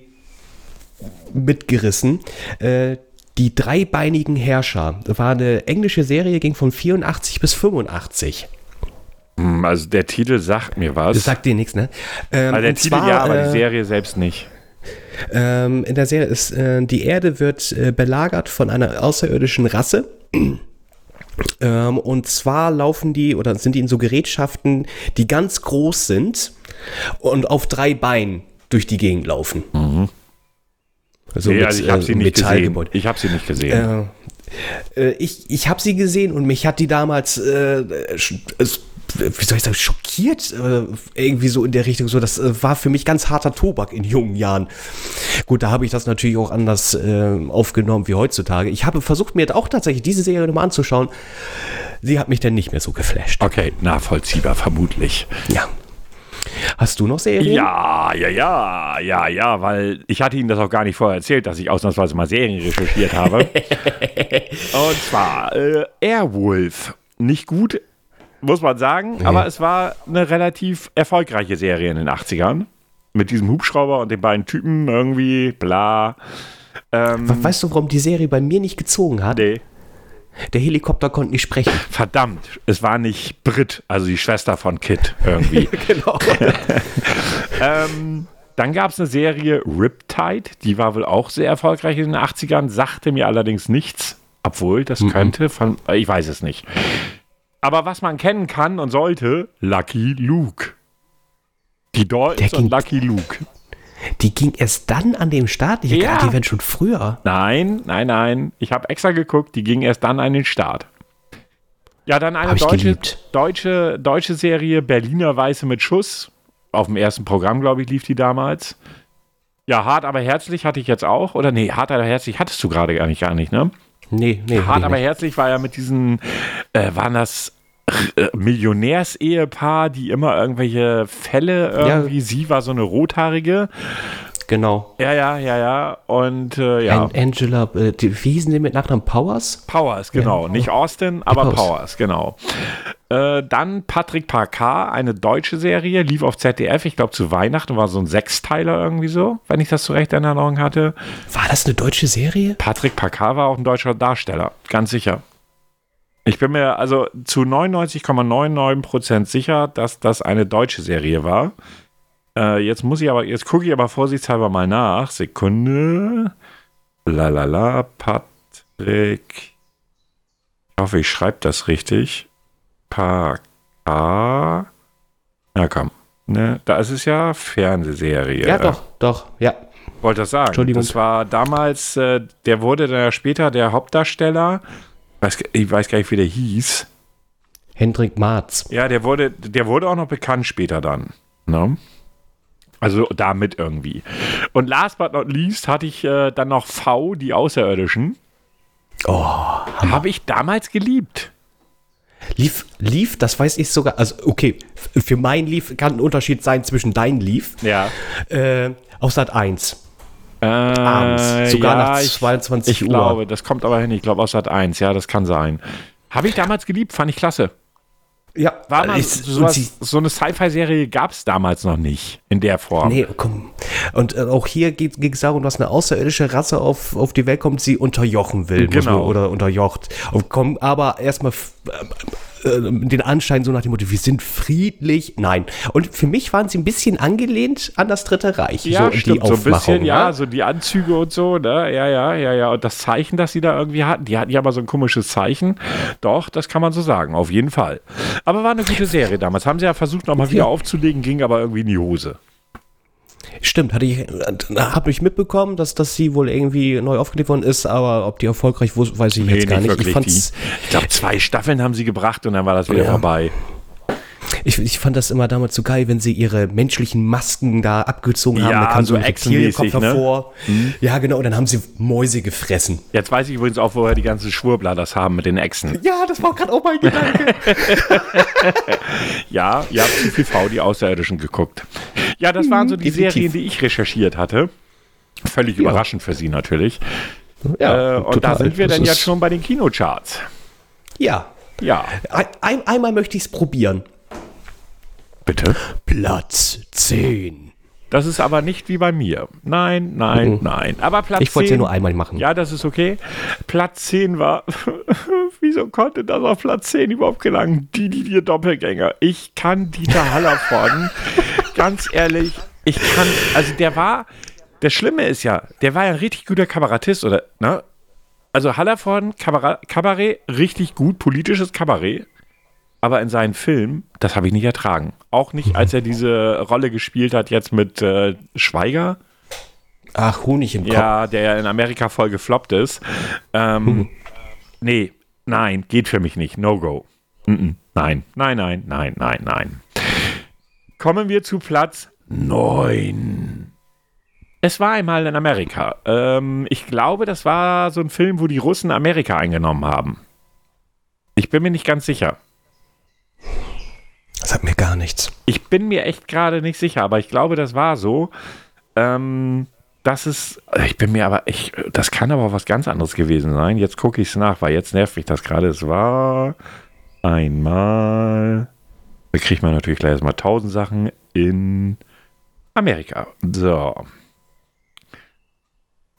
mitgerissen. Äh, die dreibeinigen Herrscher war eine englische Serie, ging von 84 bis 85. Hm, Also der Titel sagt mir was. Das sagt dir nichts, ne? Ähm, also der Titel zwar, ja, aber äh, die Serie selbst nicht. Ähm, in der Serie ist, äh, die Erde wird äh, belagert von einer außerirdischen Rasse. Ähm, und zwar laufen die oder sind die in so Gerätschaften, die ganz groß sind und auf drei Beinen durch die Gegend laufen. So Nee, mit, also ich habe äh, sie nicht gesehen. Ich habe sie nicht gesehen. Äh, äh, ich ich habe sie gesehen und mich hat die damals, es, wie soll ich sagen, schockiert. Äh, irgendwie so in der Richtung. So, das äh, war für mich ganz harter Tobak in jungen Jahren. Gut, da habe ich das natürlich auch anders äh, aufgenommen wie heutzutage. Ich habe versucht, mir auch tatsächlich diese Serie nochmal anzuschauen. Sie hat mich dann nicht mehr so geflasht. okay, nachvollziehbar, vermutlich. Ja. Hast du noch Serien? Ja, ja, ja, ja, ja, weil ich hatte Ihnen das auch gar nicht vorher erzählt, dass ich ausnahmsweise mal Serien recherchiert habe. Und zwar äh, Airwolf. Nicht gut, muss man sagen, aber es war eine relativ erfolgreiche Serie in den 80ern. Mit diesem Hubschrauber und den beiden Typen irgendwie, bla. Ähm, We- Weißt du, warum die Serie bei mir nicht gezogen hat? nee. Der Helikopter konnte nicht sprechen. Verdammt, es war nicht Brit, also die Schwester von Kit irgendwie. genau. Ähm, dann gab es eine Serie Riptide, die war wohl auch sehr erfolgreich in den 80ern, sagte mir allerdings nichts, obwohl das könnte von, ich weiß es nicht. Aber was man kennen kann und sollte, Lucky Luke. Die Daltons Der ging- und Lucky Luke. Die ging erst dann an dem Start. Ich Ja. ja. die werden schon früher. Nein, nein, nein. Ich habe extra geguckt, die ging erst dann an den Start. Ja, dann eine deutsche, deutsche, deutsche Serie Berliner Weiße mit Schuss. Auf dem ersten Programm, glaube ich, lief die damals. Ja, hart aber herzlich hatte ich jetzt auch. Oder nee, hart aber herzlich hattest du gerade gar nicht, gar nicht, ne? Nee, nee. Hart aber nicht. herzlich war ja mit diesen, äh, waren das äh, Millionärsehepaar, die immer irgendwelche Fälle irgendwie, sie war so eine rothaarige. Genau. Ja, ja, ja, ja. Und äh, ja. An Angela, äh, die, wie hießen die mit Nachnamen Powers? Powers, genau. Nicht Austin, aber Powers. Powers, genau. Äh, dann Patrick Parkar, eine deutsche Serie, lief auf ZDF, ich glaube zu Weihnachten, war so ein Sechsteiler irgendwie so, wenn ich das so recht in Erinnerung hatte. War das eine deutsche Serie? Patrick Parkar war auch ein deutscher Darsteller, ganz sicher. Ich bin mir also zu 99,99% sicher, dass das eine deutsche Serie war. Äh, jetzt muss ich aber, jetzt gucke ich aber vorsichtshalber mal nach. Sekunde. Lalala, Patrick. Ich hoffe, ich schreibe das richtig. Parkar. Na komm. Ne, da ist es ja Fernsehserie. Ja, doch, doch, ja. Wollte das sagen. Entschuldigung. Das war damals, äh, der wurde dann später der Hauptdarsteller. Weiß, ich weiß gar nicht, wie der hieß. Hendrik Marz. Ja, der wurde, der wurde auch noch bekannt später dann. Ne? Also damit irgendwie. Und last but not least hatte ich äh, dann noch V, die Außerirdischen. Oh, Habe ich damals geliebt. lief, lief, das weiß ich sogar, also okay, für mein Lief kann ein Unterschied sein zwischen dein Lief, Ja. äh, auf Sat 1. Äh, Abends, sogar nach ich, 22 ich Uhr. glaube, das kommt aber hin. Ich glaube aus Sat 1. Ja, das kann sein. Habe ich damals geliebt, fand ich klasse. Ja, War mal, ich, sie, sowas, so eine Sci-Fi-Serie gab es damals noch nicht in der Form. Nee, komm. Und äh, auch hier ging es darum, dass eine außerirdische Rasse auf, auf die Welt kommt, sie unterjochen will. Genau. man- Oder unterjocht. Und kommen aber erstmal f- äh, den Anschein so nach dem Motto, wir sind friedlich. Nein. Und für mich waren sie ein bisschen angelehnt an das Dritte Reich. Ja, so stimmt, so ein bisschen, ja, ne? so die Anzüge und so, ne? Ja, ja, ja, ja. Und das Zeichen, das sie da irgendwie hatten, die hatten ja aber so ein komisches Zeichen. Doch, das kann man so sagen, auf jeden Fall. Aber war eine gute Serie damals. Haben sie ja versucht, nochmal wieder Ja. aufzulegen, ging aber irgendwie in die Hose. Stimmt, hatte ich, äh, habe ich mitbekommen, dass, dass sie wohl irgendwie neu aufgelegt worden ist, aber ob die erfolgreich wurde, weiß ich jetzt gar nicht. Ich, fand's, die, ich glaube, zwei Staffeln haben sie gebracht und dann war das wieder Ja. vorbei. Ich, ich fand das immer damals so geil, wenn sie ihre menschlichen Masken da abgezogen haben. Ja, da kam so ein Reptilienkopf ne? hervor. Ja, genau, und dann haben sie Mäuse gefressen. Jetzt weiß ich übrigens auch, woher die ganzen Schwurbler das haben mit den Echsen. Ja, das war gerade auch mein Gedanke. Ja, ihr habt zu viel V, die Außerirdischen geguckt. Ja, das waren so die definitiv. Serien, die ich recherchiert hatte. Völlig Ja. überraschend für Sie natürlich. ja, äh, und da total. sind wir Das dann jetzt schon bei den Kinocharts. Ja. Ja, ein, einmal möchte ich es probieren. Bitte. Platz 10. Das ist aber nicht wie bei mir. Nein, nein, Mhm. nein. Aber Platz Ich wollte es ja 10 nur einmal machen. Ja, das ist okay. Platz 10 war. Wieso konnte das auf Platz 10 überhaupt gelangen? Die, die, die Doppelgänger. Ich kann Dieter Hallervorden, ganz ehrlich, ich kann. Also, der war. Das Schlimme ist ja, der war ja ein richtig guter Kabarettist, oder? Ne? Also, Hallervorden, Kabarett, Kabarett, richtig gut, politisches Kabarett. Aber in seinen Filmen, das habe ich nicht ertragen. Auch nicht, als er diese Rolle gespielt hat, jetzt mit äh, Schweiger. Ach, Honig im Kopf. Ja, der ja in Amerika voll gefloppt ist. Ähm, nee, nein, geht für mich nicht. No go. Nein, nein, nein, nein, nein, nein. Kommen wir zu Platz 9. Es war einmal in Amerika. Ähm, ich glaube, das war so ein Film, wo die Russen Amerika eingenommen haben. Ich bin mir nicht ganz sicher. Sagt mir gar nichts. Ich bin mir echt gerade nicht sicher, aber ich glaube, das war so. Ähm, das ist, ich bin mir aber, ich, das kann aber was ganz anderes gewesen sein. Jetzt gucke ich es nach, weil jetzt nervt mich das gerade. Es war einmal, da kriegt man natürlich gleich erstmal tausend Sachen in Amerika. So.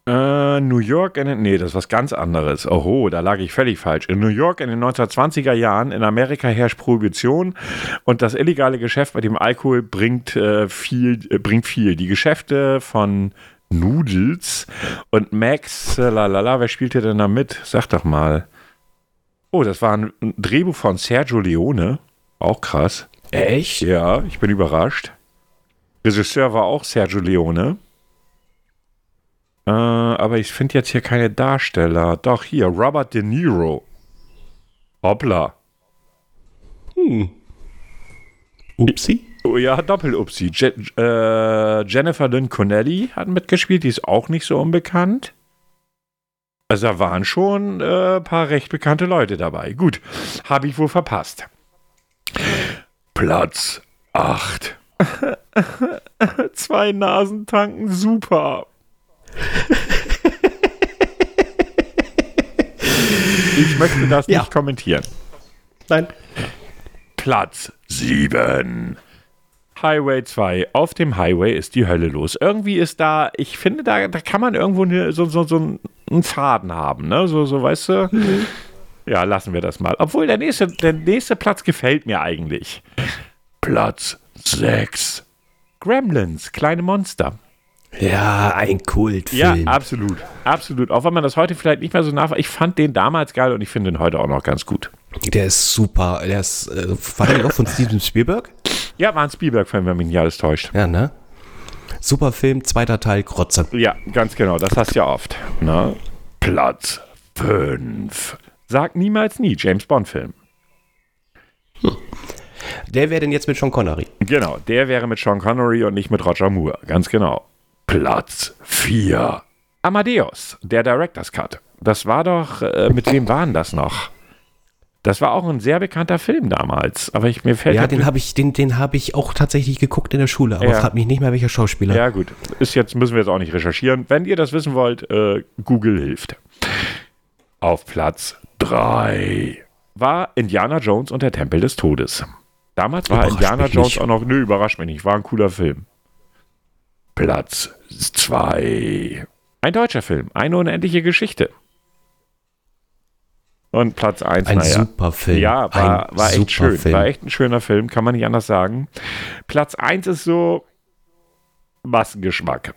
Äh, New York in den, nee, das ist was ganz anderes. Oho, da lag ich völlig falsch. In New York in den 1920er Jahren in Amerika herrscht Prohibition und das illegale Geschäft mit dem Alkohol bringt äh, viel, äh, bringt viel. Die Geschäfte von Noodles und Max, äh, lalala, wer spielte denn da mit? Sag doch mal. Oh, das war ein Drehbuch von Sergio Leone. Auch krass. Echt? Ja, ich bin überrascht. Regisseur war auch Sergio Leone. Äh, aber ich finde jetzt hier keine Darsteller. Doch, hier, Robert De Niro. Hoppla. Upsi. Oh ja, Doppel-Upsi. Je äh, Jennifer Lynn Connelly hat mitgespielt, die ist auch nicht so unbekannt. Also da waren schon ein äh, paar recht bekannte Leute dabei. Gut, habe ich wohl verpasst. Platz 8. Zwei Nasen tanken, super. Ich möchte das Ja. nicht kommentieren. Nein. Platz 7. Highway 2. Auf dem Highway ist die Hölle los. Irgendwie ist da, ich finde, da, da kann man irgendwo eine, so, so, so einen- Faden haben, ne? So, so weißt du? Ja, lassen wir das mal. Obwohl der nächste, der nächste Platz gefällt mir eigentlich. Platz 6. Gremlins, kleine Monster. Ja, ein Ja, Kultfilm. absolut. Absolut. Auch wenn man das heute vielleicht nicht mehr so nach. Ich fand den damals geil und ich finde den heute auch noch ganz gut. der ist super. Der ist, äh, war der auch von Steven Spielberg? Ja, war ein Spielberg-Film, wenn mich nicht alles täuscht. Ja, ne? Super Film, zweiter Teil, Krotze. Ja, ganz genau. Das hast du ja oft. Ne? Platz 5. Sag niemals nie, James Bond-Film. Der wäre denn jetzt mit Sean Connery. Genau, der wäre mit Sean Connery und nicht mit Roger Moore. Ganz genau. Platz 4. Amadeus, der Director's Cut. Das war doch, äh, mit wem waren das noch? Das war auch ein sehr bekannter Film damals. Aber ich, mir fällt Ja, den habe ich, den, den habe ich auch tatsächlich geguckt in der Schule, aber Ja. frag mich nicht mehr, welcher Schauspieler. Ja, gut. Ist jetzt, müssen wir jetzt auch nicht recherchieren. Wenn ihr das wissen wollt, äh, Google hilft. Auf Platz 3 war Indiana Jones und der Tempel des Todes. Damals war Indiana Jones nicht. auch noch, nö, überrascht mich nicht, war ein cooler Film. Platz 2. Ein deutscher Film, eine unendliche Geschichte. Und Platz 1, Ein naja. super Film. Ja, war, ein war echt schön. Film. War echt ein schöner Film, kann man nicht anders sagen. Platz 1 ist so Massengeschmack.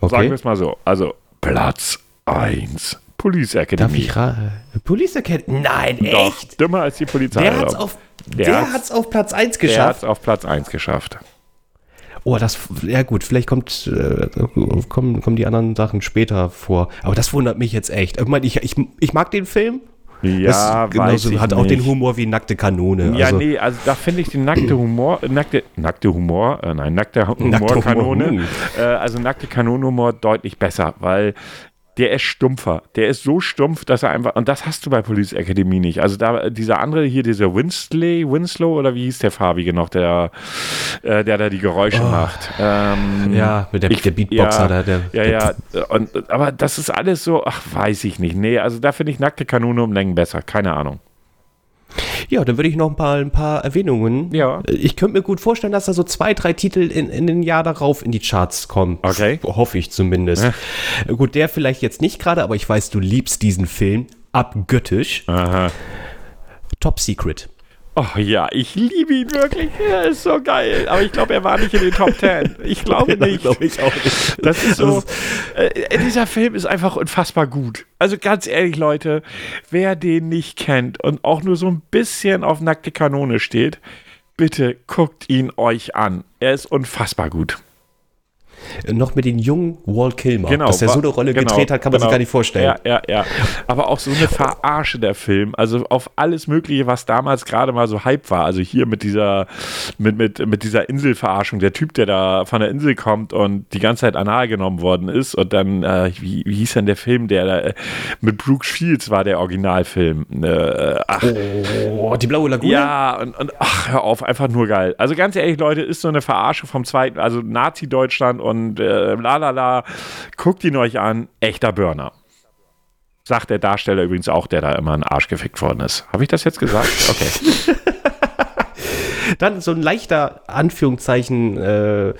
Sagen okay. wir es mal so. Also Platz 1. Police Darf Academy. ich ra- Police Academy? Nein, Doch, echt? dümmer als die Polizei. Der hat's Alter. auf, Der der hat's- hat's auf Platz 1 Der hat geschafft. es auf Platz 1 geschafft. Oh, das, ja gut, vielleicht kommt, äh, kommen, kommen die anderen Sachen später vor. Aber das wundert mich jetzt echt. Ich meine, ich, ich, ich mag den Film. Ja, das weiß ich hat auch den nicht. Humor wie nackte Kanone. Ja, also, nee, also da finde ich den nackte Humor, nackte, nackte Humor, äh, nein, nackte Humorkanone, Humor, äh, also nackte Kanonenhumor deutlich besser, weil der ist stumpfer. Der ist so stumpf, dass er einfach, und das hast du bei Police Academy nicht. Also da, dieser andere hier, dieser Winsley, Winslow, oder wie hieß der farbige noch, der, äh, der da die Geräusche macht. Ähm, Ja, mit der, ich- der Beatboxer. ja, der, der, ja, der, ja, und, aber das ist alles so, ach, weiß ich nicht. Nee, also da finde ich nackte Kanone um Längen besser, keine Ahnung. Ja, dann würde ich noch ein paar, ein paar Erwähnungen. Ja. Ich könnte mir gut vorstellen, dass da so zwei, drei Titel in, in den Jahr darauf in die Charts kommen. Okay. Hoffe ich zumindest. Gut, der vielleicht jetzt nicht gerade, aber ich weiß, du liebst diesen Film. Abgöttisch. Aha. Top Secret. Oh ja, ich liebe ihn wirklich. Er ist so geil. Aber ich glaube, er war nicht in den Top Ten. Ich glaube nicht. glaube ich auch nicht. Das ist so. Äh, dieser Film ist einfach unfassbar gut. Also ganz ehrlich, Leute, wer den nicht kennt und auch nur so ein bisschen auf nackte Kanone steht, bitte guckt ihn euch an. Er ist unfassbar gut. Noch mit den jungen Walt Kilmer. Genau. Dass er so eine Rolle genau, gedreht hat, kann man sich genau. gar nicht vorstellen. Ja, ja, ja. Aber auch so eine Verarsche der Film. Also auf alles Mögliche, was damals gerade mal so Hype war. Also hier mit dieser, mit, mit, mit dieser Inselverarschung. Der Typ, der da von der Insel kommt und die ganze Zeit anal genommen worden ist. Und dann, äh, wie, wie hieß denn der Film, der da, äh, mit Brooke Shields war der Originalfilm. Äh, ach, Oh, die blaue Lagune? ja, und, und ach, hör auf, einfach nur geil. Also ganz ehrlich, Leute, ist so eine Verarsche vom zweiten, also Nazi-Deutschland und äh, la la la. Guckt ihn euch an, echter Burner. Sagt der Darsteller übrigens auch, der da immer ein Arsch gefickt worden ist. Habe ich das jetzt gesagt? Okay. Dann so ein leichter Anführungszeichen äh, äh,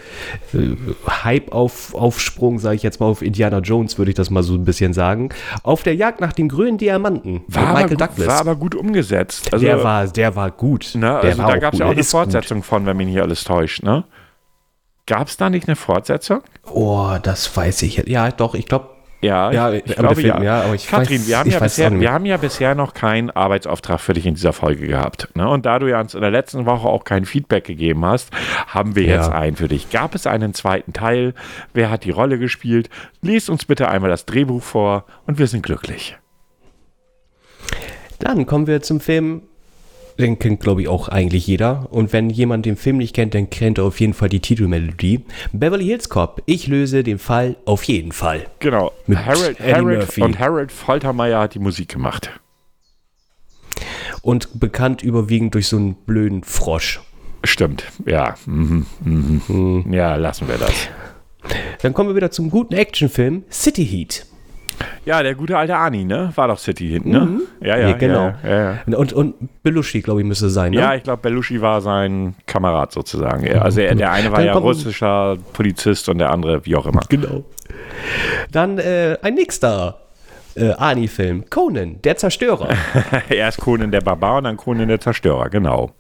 Hype auf Aufsprung, sage ich jetzt mal auf Indiana Jones, würde ich das mal so ein bisschen sagen. Auf der Jagd nach dem grünen Diamanten War, Michael gut, Douglas. war aber gut umgesetzt. Also, der war, der war gut. ne, der also war da gab es ja auch eine Ist gut. Fortsetzung von, wenn mich nicht alles täuscht, ne? Gab es da nicht eine Fortsetzung? Oh, das weiß ich. Ja, doch, ich glaube. Ja, Ja, ich, ich glaube Film, ja. ja, Katrin, weiß- wir, haben ja bisher, wir haben ja bisher noch keinen Arbeitsauftrag für dich in dieser Folge gehabt. Ne? Und da du ja uns in der letzten Woche auch kein Feedback gegeben hast, haben wir Ja. jetzt einen für dich. Gab es einen zweiten Teil? Wer hat die Rolle gespielt? Lies uns bitte einmal das Drehbuch vor und wir sind glücklich. Dann kommen wir zum Film. Den kennt, glaube ich, auch eigentlich jeder. Und wenn jemand den Film nicht kennt, dann kennt er auf jeden Fall die Titelmelodie. Beverly Hills Cop. Ich löse den Fall auf jeden Fall. Genau. Mit Harold, Harold Murphy. und Harold Foltermeier hat die Musik gemacht. Und bekannt überwiegend durch so einen blöden Frosch. Stimmt, ja. Mhm, mhm. Ja, lassen wir das. Dann kommen wir wieder zum guten Actionfilm City Heat. Ja, der gute alte Ani, ne? War doch City hinten, ne? Ja, ja, Ja, genau. Ja, ja, ja. Und, und Belushi, glaube ich, müsste sein. Ne? Ja, ich glaube, Belushi war sein Kamerad sozusagen. Ja, also er, der eine war Dann ja russischer Polizist und der andere wie auch immer. genau. Dann äh, ein nächster äh, Ani-Film. Conan, der Zerstörer. Erst Conan der Barbar und dann Conan der Zerstörer, genau.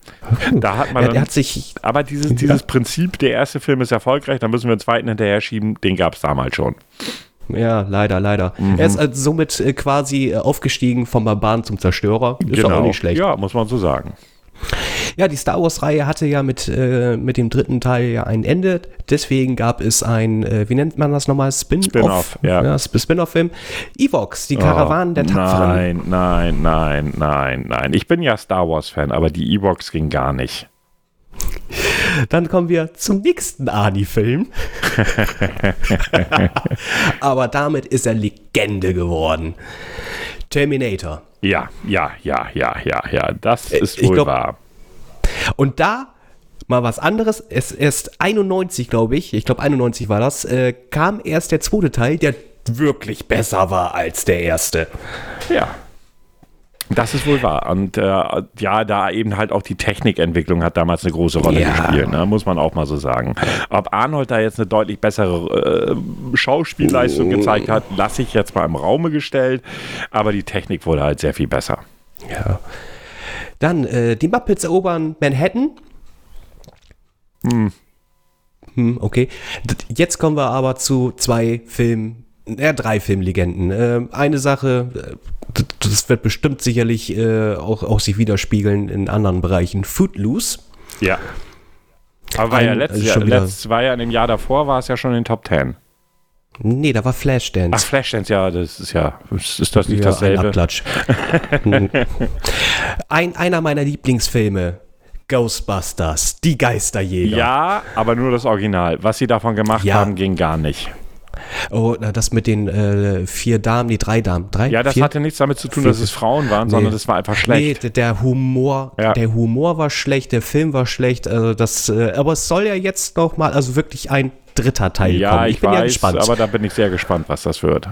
Da hat man er, dann, er hat sich. aber dieses, dieses Prinzip, der erste Film ist erfolgreich, dann müssen wir den zweiten hinterher schieben, den gab es damals schon. Ja, leider, leider. Mhm. Er ist also somit äh, quasi äh, aufgestiegen vom Barbaren zum Zerstörer. Ist auch nicht schlecht. Ja, Genau. Ja, muss man so sagen. die Star Wars-Reihe hatte ja mit, äh, mit dem dritten Teil ja ein Ende. Deswegen gab es ein, äh, wie nennt man das nochmal? Spin-off. Spin-off, ja. Sp- Spin-off-Film. Evox, die Karawanen der Tapferen. Oh, Nein, nein, nein, nein, nein. Ich bin ja Star Wars-Fan, aber die E-Box ging gar nicht. Dann kommen wir zum nächsten Ani-Film. Aber damit ist er Legende geworden. Terminator. Ja, ja, ja, ja, ja, ja. Das ist ich wohl glaub- wahr. Und da mal was anderes. Es erst 91, glaube ich, ich glaube 91 war das, äh, kam erst der zweite Teil, der wirklich besser war als der erste. Ja. Das ist wohl wahr. Und äh, ja, da eben halt auch die Technikentwicklung hat damals eine große Rolle Ja. gespielt, ne? muss man auch mal so sagen. Ob Arnold da jetzt eine deutlich bessere äh, Schauspielleistung gezeigt hat, lasse ich jetzt mal im Raume gestellt. Aber die Technik wurde halt sehr viel besser. Ja. Dann, äh, die Muppets erobern Manhattan. Hm, okay. D jetzt kommen wir aber zu zwei Filmen, ja, drei Filmlegenden. Äh, eine Sache, äh, das wird bestimmt sicherlich äh, auch, auch sich widerspiegeln in anderen Bereichen. Footloose. Ja. Aber war ja Ein- letztes also Jahr, letzt, war ja in dem Jahr davor, war es ja schon in den Top Ten. Nee, da war Flashdance. Ach, Flashdance, ja, das ist ja, ist das nicht Ja, ein dasselbe? Abklatsch. Hm. ein, einer meiner Lieblingsfilme. Ghostbusters, die Geisterjäger. Ja, aber nur das Original. Was sie davon gemacht Ja. haben, ging gar nicht. Oh, na, das mit den äh, vier Damen, die drei Damen. Drei? Ja, das vier? hatte nichts damit zu tun, dass es Frauen waren, sondern das war einfach schlecht. Nee, der Humor, Ja. der Humor war schlecht, der Film war schlecht. Also das, äh, aber es soll ja jetzt noch mal, also wirklich ein dritter Teil ja, kommen. ich, Ich, bin weiß, ja gespannt. aber da bin ich sehr gespannt, was das wird.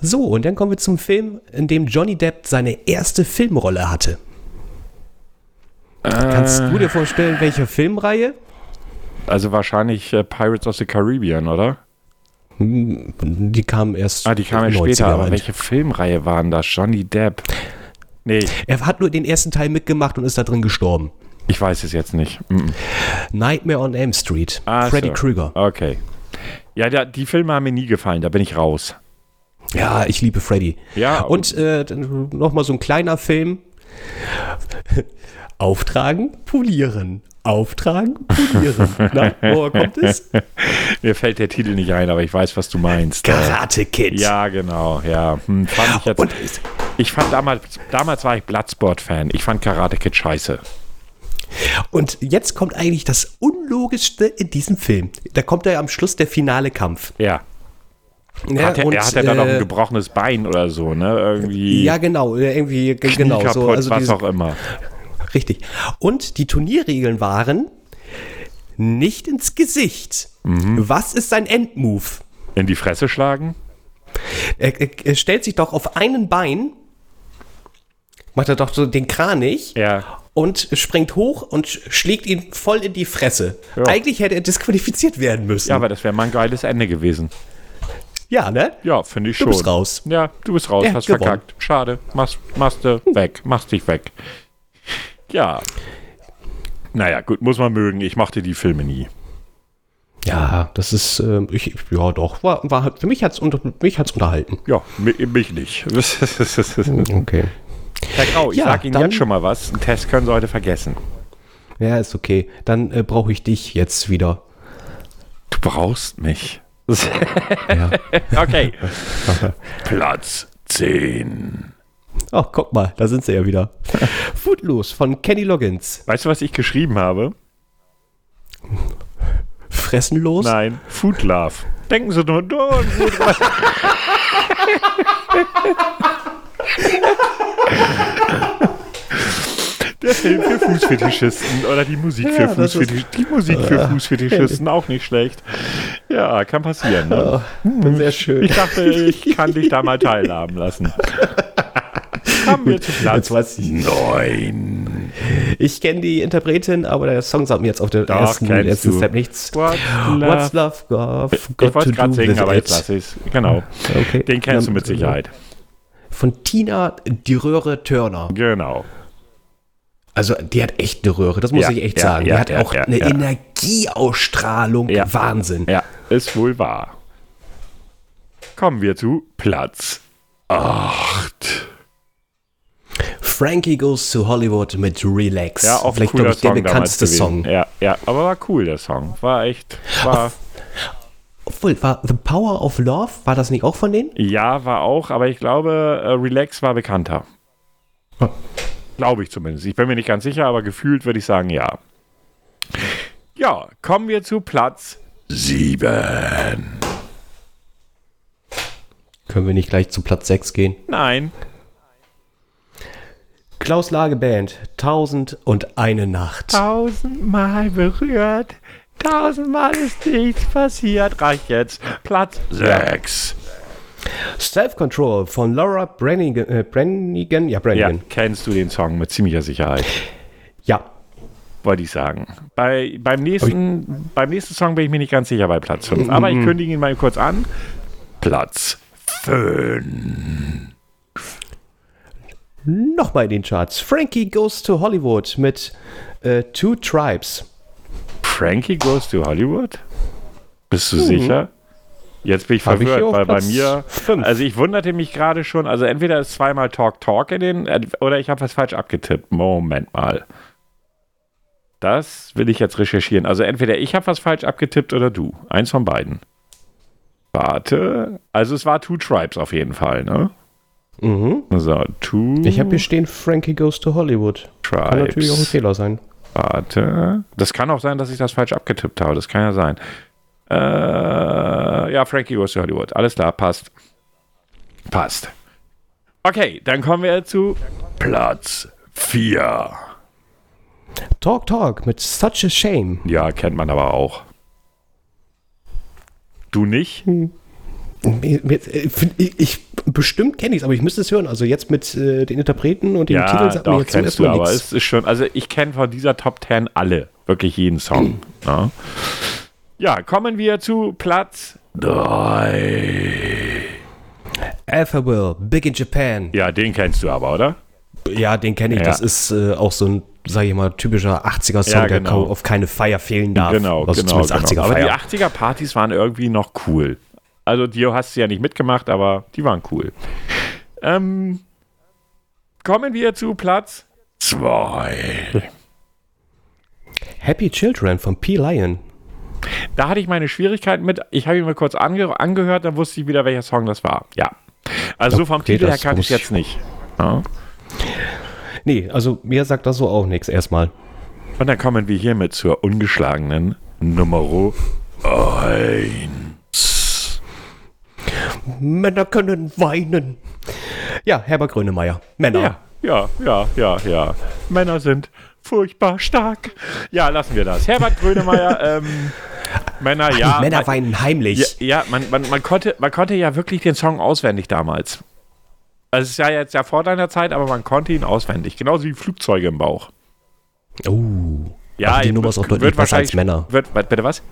so, und dann kommen wir zum Film, in dem Johnny Depp seine erste Filmrolle hatte. Kannst du dir vorstellen, welche Filmreihe? Also wahrscheinlich äh, Pirates of the Caribbean, oder? Die kam erst. Ah, die kam ja 90er später, aber welche Filmreihe waren das? Johnny Depp? Nee, Er hat nur den ersten Teil mitgemacht und ist da drin gestorben. ich weiß es jetzt nicht. -mm. Nightmare on Elm Street. Ah, Freddy so. Krueger. Okay. Ja, da, die Filme haben mir nie gefallen, da bin ich raus. Ja, ich liebe Freddy. Ja, Und äh, nochmal so ein kleiner Film. Auftragen, polieren. Auftragen, polieren. Na, woher kommt es? Mir fällt der Titel nicht ein, aber ich weiß, was du meinst. Karate Kid. Ja, genau, ja. Hm, fand ich jetzt. Und Ich fand damals, damals war ich Bloodsport-Fan. Ich fand Karate Kid scheiße. Und jetzt kommt eigentlich das Unlogischste in diesem Film. Da kommt ja am Schluss der finale Kampf. Ja. Ja, Hat er, und, er hat ja dann noch ein äh, gebrochenes Bein oder so, ne? Irgendwie. Ja, genau, äh, irgendwie Knie genau kaputt, so. Also was diese, auch immer. Richtig. Und die Turnierregeln waren nicht ins Gesicht. Mhm. Was ist sein Endmove? In die Fresse schlagen? Er, er, er stellt sich doch auf einen Bein, macht er doch so den Kranich Ja. und springt hoch und sch- schlägt ihn voll in die Fresse. Ja. Eigentlich hätte er disqualifiziert werden müssen. Ja, aber das wäre mal ein geiles Ende gewesen. ja ne? Ja, finde ich Du schon. bist raus. Ja, du bist raus, hat hast gewonnen. verkackt. Schade. Machst, machst du weg. Machst dich weg. Ja. Naja, gut, muss man mögen. Ich mochte die Filme nie. Ja, das ist, äh, ich, ja doch, war, war, für mich hat es unter, mich hat's unterhalten. Ja, mi- mich nicht. Okay. Herr Grau, ich Ja, sag Ihnen dann- jetzt schon mal was. Einen Test können Sie heute vergessen. Ja, ist okay. Dann äh, brauche ich dich jetzt wieder. Du brauchst mich. Ja. okay. Platz 10. Oh, guck mal, da sind sie ja wieder. Footloose von Kenny Loggins. Weißt du, was ich geschrieben habe? Fressenlos? Nein, Food Love. Denken Sie nur, nur und gut dran. Der Film für Fußfetischisten oder die Musik für Ja, Fußfetischisten. Die Musik für Fußfetischisten auch nicht schlecht. Ja, kann passieren. Ne? Oh, sehr schön. Ich dachte, ich kann dich da mal teilhaben lassen. Kommen wir zu Platz Jetzt weiß ich. 9. Ich kenne die Interpretin, aber der Song sagt mir jetzt auf der Doch, ersten, du. Step nichts. What's What's love? love got, Ich got wollte gerade singen, aber jetzt lasse ich es. Genau. Okay. Den kennst du Dann, mit Sicherheit. Von Tina die Röhre Turner. Genau. Also die hat echt eine Röhre, das muss Ja, ich echt ja, sagen. ja, die hat ja, auch ja, eine ja. Energieausstrahlung. Ja. Wahnsinn. Ja, ist wohl wahr. Kommen wir zu Platz 8. Frankie Goes to Hollywood mit Relax. Ja, auch Vielleicht, glaube ich, der Song bekannteste. Song. Ja, ja, aber war cool, der Song. War echt, war, Obwohl, war The Power of Love, war das nicht auch von denen? ja, war auch, aber ich glaube, äh, Relax war bekannter. Ja. Glaube ich zumindest. Ich bin mir nicht ganz sicher, aber gefühlt würde ich sagen, ja. Ja, kommen wir zu Platz 7. Können wir nicht gleich zu Platz 6 gehen? Nein, Klaus Lage Band, Tausend und eine Nacht. tausendmal berührt, tausendmal ist nichts passiert. Reicht jetzt. Platz 6. Self-Control von Laura Brannigan, äh, Brannigan, ja, Ja, Brannigan. kennst du den Song mit ziemlicher Sicherheit, Ja. wollte ich sagen. Bei, beim, nächsten, beim nächsten Song bin ich mir nicht ganz sicher bei Platz 5, aber ich kündige ihn mal kurz an. Platz 5. Nochmal in den Charts. Frankie Goes to Hollywood mit äh, Two Tribes. Frankie Goes to Hollywood? Bist du sicher? Jetzt bin ich. Hab ich verwirrt, auf weil bei Platz mir, fünf. also ich wunderte mich gerade schon, also entweder ist zweimal Talk Talk in den, äh, oder ich habe was falsch abgetippt. Moment mal. Das will ich jetzt recherchieren. Also entweder ich habe was falsch abgetippt oder du. Eins von beiden. Warte. Also es war Two Tribes auf jeden Fall, ne? Mhm. So, Two Ich habe hier stehen Frankie Goes to Hollywood. Kann natürlich auch ein Tribes. Fehler sein. Warte. Das kann auch sein, dass ich das falsch abgetippt habe. Das kann ja sein. Äh, ja, Frankie Goes to Hollywood. Alles klar, passt. Passt. Okay, dann kommen wir zu Platz 4. Talk Talk mit Such a Shame. Ja, kennt man aber auch. Du nicht? Mir- äh, find- Ich, ich Bestimmt kenne ich es, aber ich müsste es hören. Also jetzt mit äh, den Interpreten und den ja, Titeln sagt mir doch, jetzt so kennst du, erstmal aber nichts. es ist schon, also ich kenne von dieser Top 10 alle, wirklich jeden Song. ja. ja, kommen wir zu Platz 3. Alphaville, Big in Japan. Ja, den kennst du aber, oder? Ja, den kenne ich. Ja. Das ist äh, auch so ein, sag ich mal, typischer 80er-Song, Ja, der genau. kaum auf keine Feier fehlen darf. Genau, also genau, genau. 80er Aber die Feier. 80er-Partys waren irgendwie noch cool. Also, die hast du ja nicht mitgemacht, aber die waren cool. Ähm, kommen wir zu Platz 2. Happy Children von P. Lion. Da hatte ich meine Schwierigkeiten mit. Ich habe ihn mal kurz ange angehört, dann wusste ich wieder, welcher Song das war. Ja. Also so vom Okay, Titel her kannte ich jetzt nicht. Ja. Nee, also mir sagt das so auch nichts erstmal. Und dann kommen wir hiermit zur ungeschlagenen Nummer 1. Männer können weinen. Ja, Herbert Grönemeyer. Männer. Ja, ja, ja, ja, ja. Männer sind furchtbar stark. Ja, lassen wir das. Herbert Grönemeyer, ähm, Männer, ja. Männer man- weinen heimlich. Ja, ja man, man, man, konnte, man konnte ja wirklich den Song auswendig damals. Also es ist ja jetzt ja vor deiner Zeit, aber man konnte ihn auswendig. Genauso wie Flugzeuge im Bauch. Oh. Ja, die Nummer ist auch deutlich besser als Männer. Wird, bitte was?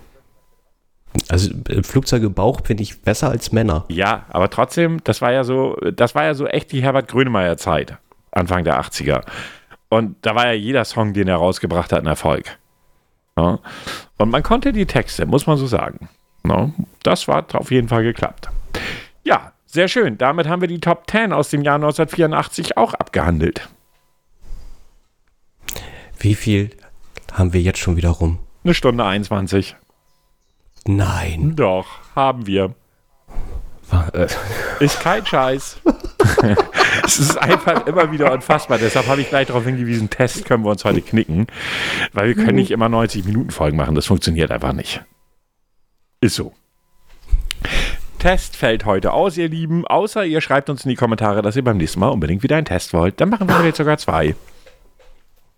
Also äh, Flugzeuge Bauch finde ich besser als Männer. Ja, aber trotzdem, das war ja so, das war ja so echt die Herbert Grönemeyer Zeit, Anfang der 80er. Und da war ja jeder Song, den er rausgebracht hat, ein Erfolg. Ja. Und man konnte die Texte, muss man so sagen. Ja. Das war auf jeden Fall geklappt. Ja, sehr schön. Damit haben wir die Top 10 aus dem Jahr 1984 auch abgehandelt. Wie viel haben wir jetzt schon wieder rum? Eine Stunde 21. Nein. Doch, haben wir. Äh, Ist kein Scheiß. es ist einfach immer wieder unfassbar. Deshalb habe ich gleich darauf hingewiesen, Test können wir uns heute knicken. Weil wir können nicht immer 90 Minuten Folgen machen. Das funktioniert einfach nicht. Ist so. Test fällt heute aus, ihr Lieben. Außer ihr schreibt uns in die Kommentare, dass ihr beim nächsten Mal unbedingt wieder einen Test wollt. Dann machen wir jetzt sogar zwei.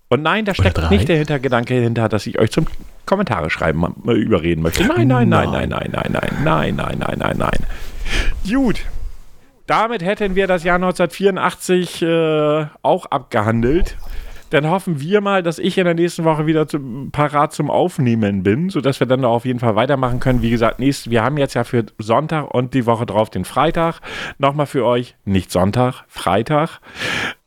Und nein, da steckt nicht der Hintergedanke hinter, dass ich euch zum Kommentare schreiben mal überreden möchte. Nein, nein, nein, nein, nein, nein, nein, nein, nein, nein, nein, nein. Gut. Damit hätten wir das Jahr 1984 äh, auch abgehandelt. Dann hoffen wir mal, dass ich in der nächsten Woche wieder zum, parat zum Aufnehmen bin, sodass wir dann da auf jeden Fall weitermachen können. Wie gesagt, nächst, wir haben jetzt ja für Sonntag und die Woche drauf den Freitag. Nochmal für euch, nicht Sonntag, Freitag.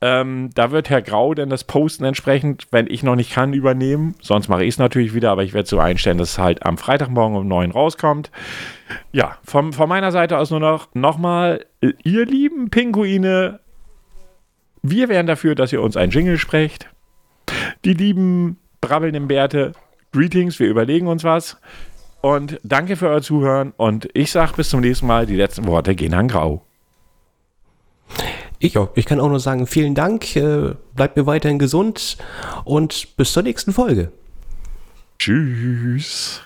Ähm, da wird Herr Grau dann das Posten entsprechend, wenn ich noch nicht kann, übernehmen. Sonst mache ich es natürlich wieder, aber ich werde so einstellen, dass es halt am Freitagmorgen um 9 rauskommt. Ja, vom, von meiner Seite aus nur noch nochmal, ihr lieben Pinguine, wir wären dafür, dass ihr uns ein Jingle sprecht. Die lieben brabbelnden Bärte, Greetings, wir überlegen uns was. Und danke für euer Zuhören und ich sage bis zum nächsten Mal, die letzten Worte gehen an Grau. ich, ich kann auch nur sagen, vielen Dank. Äh, bleibt mir weiterhin gesund und bis zur nächsten Folge. Tschüss.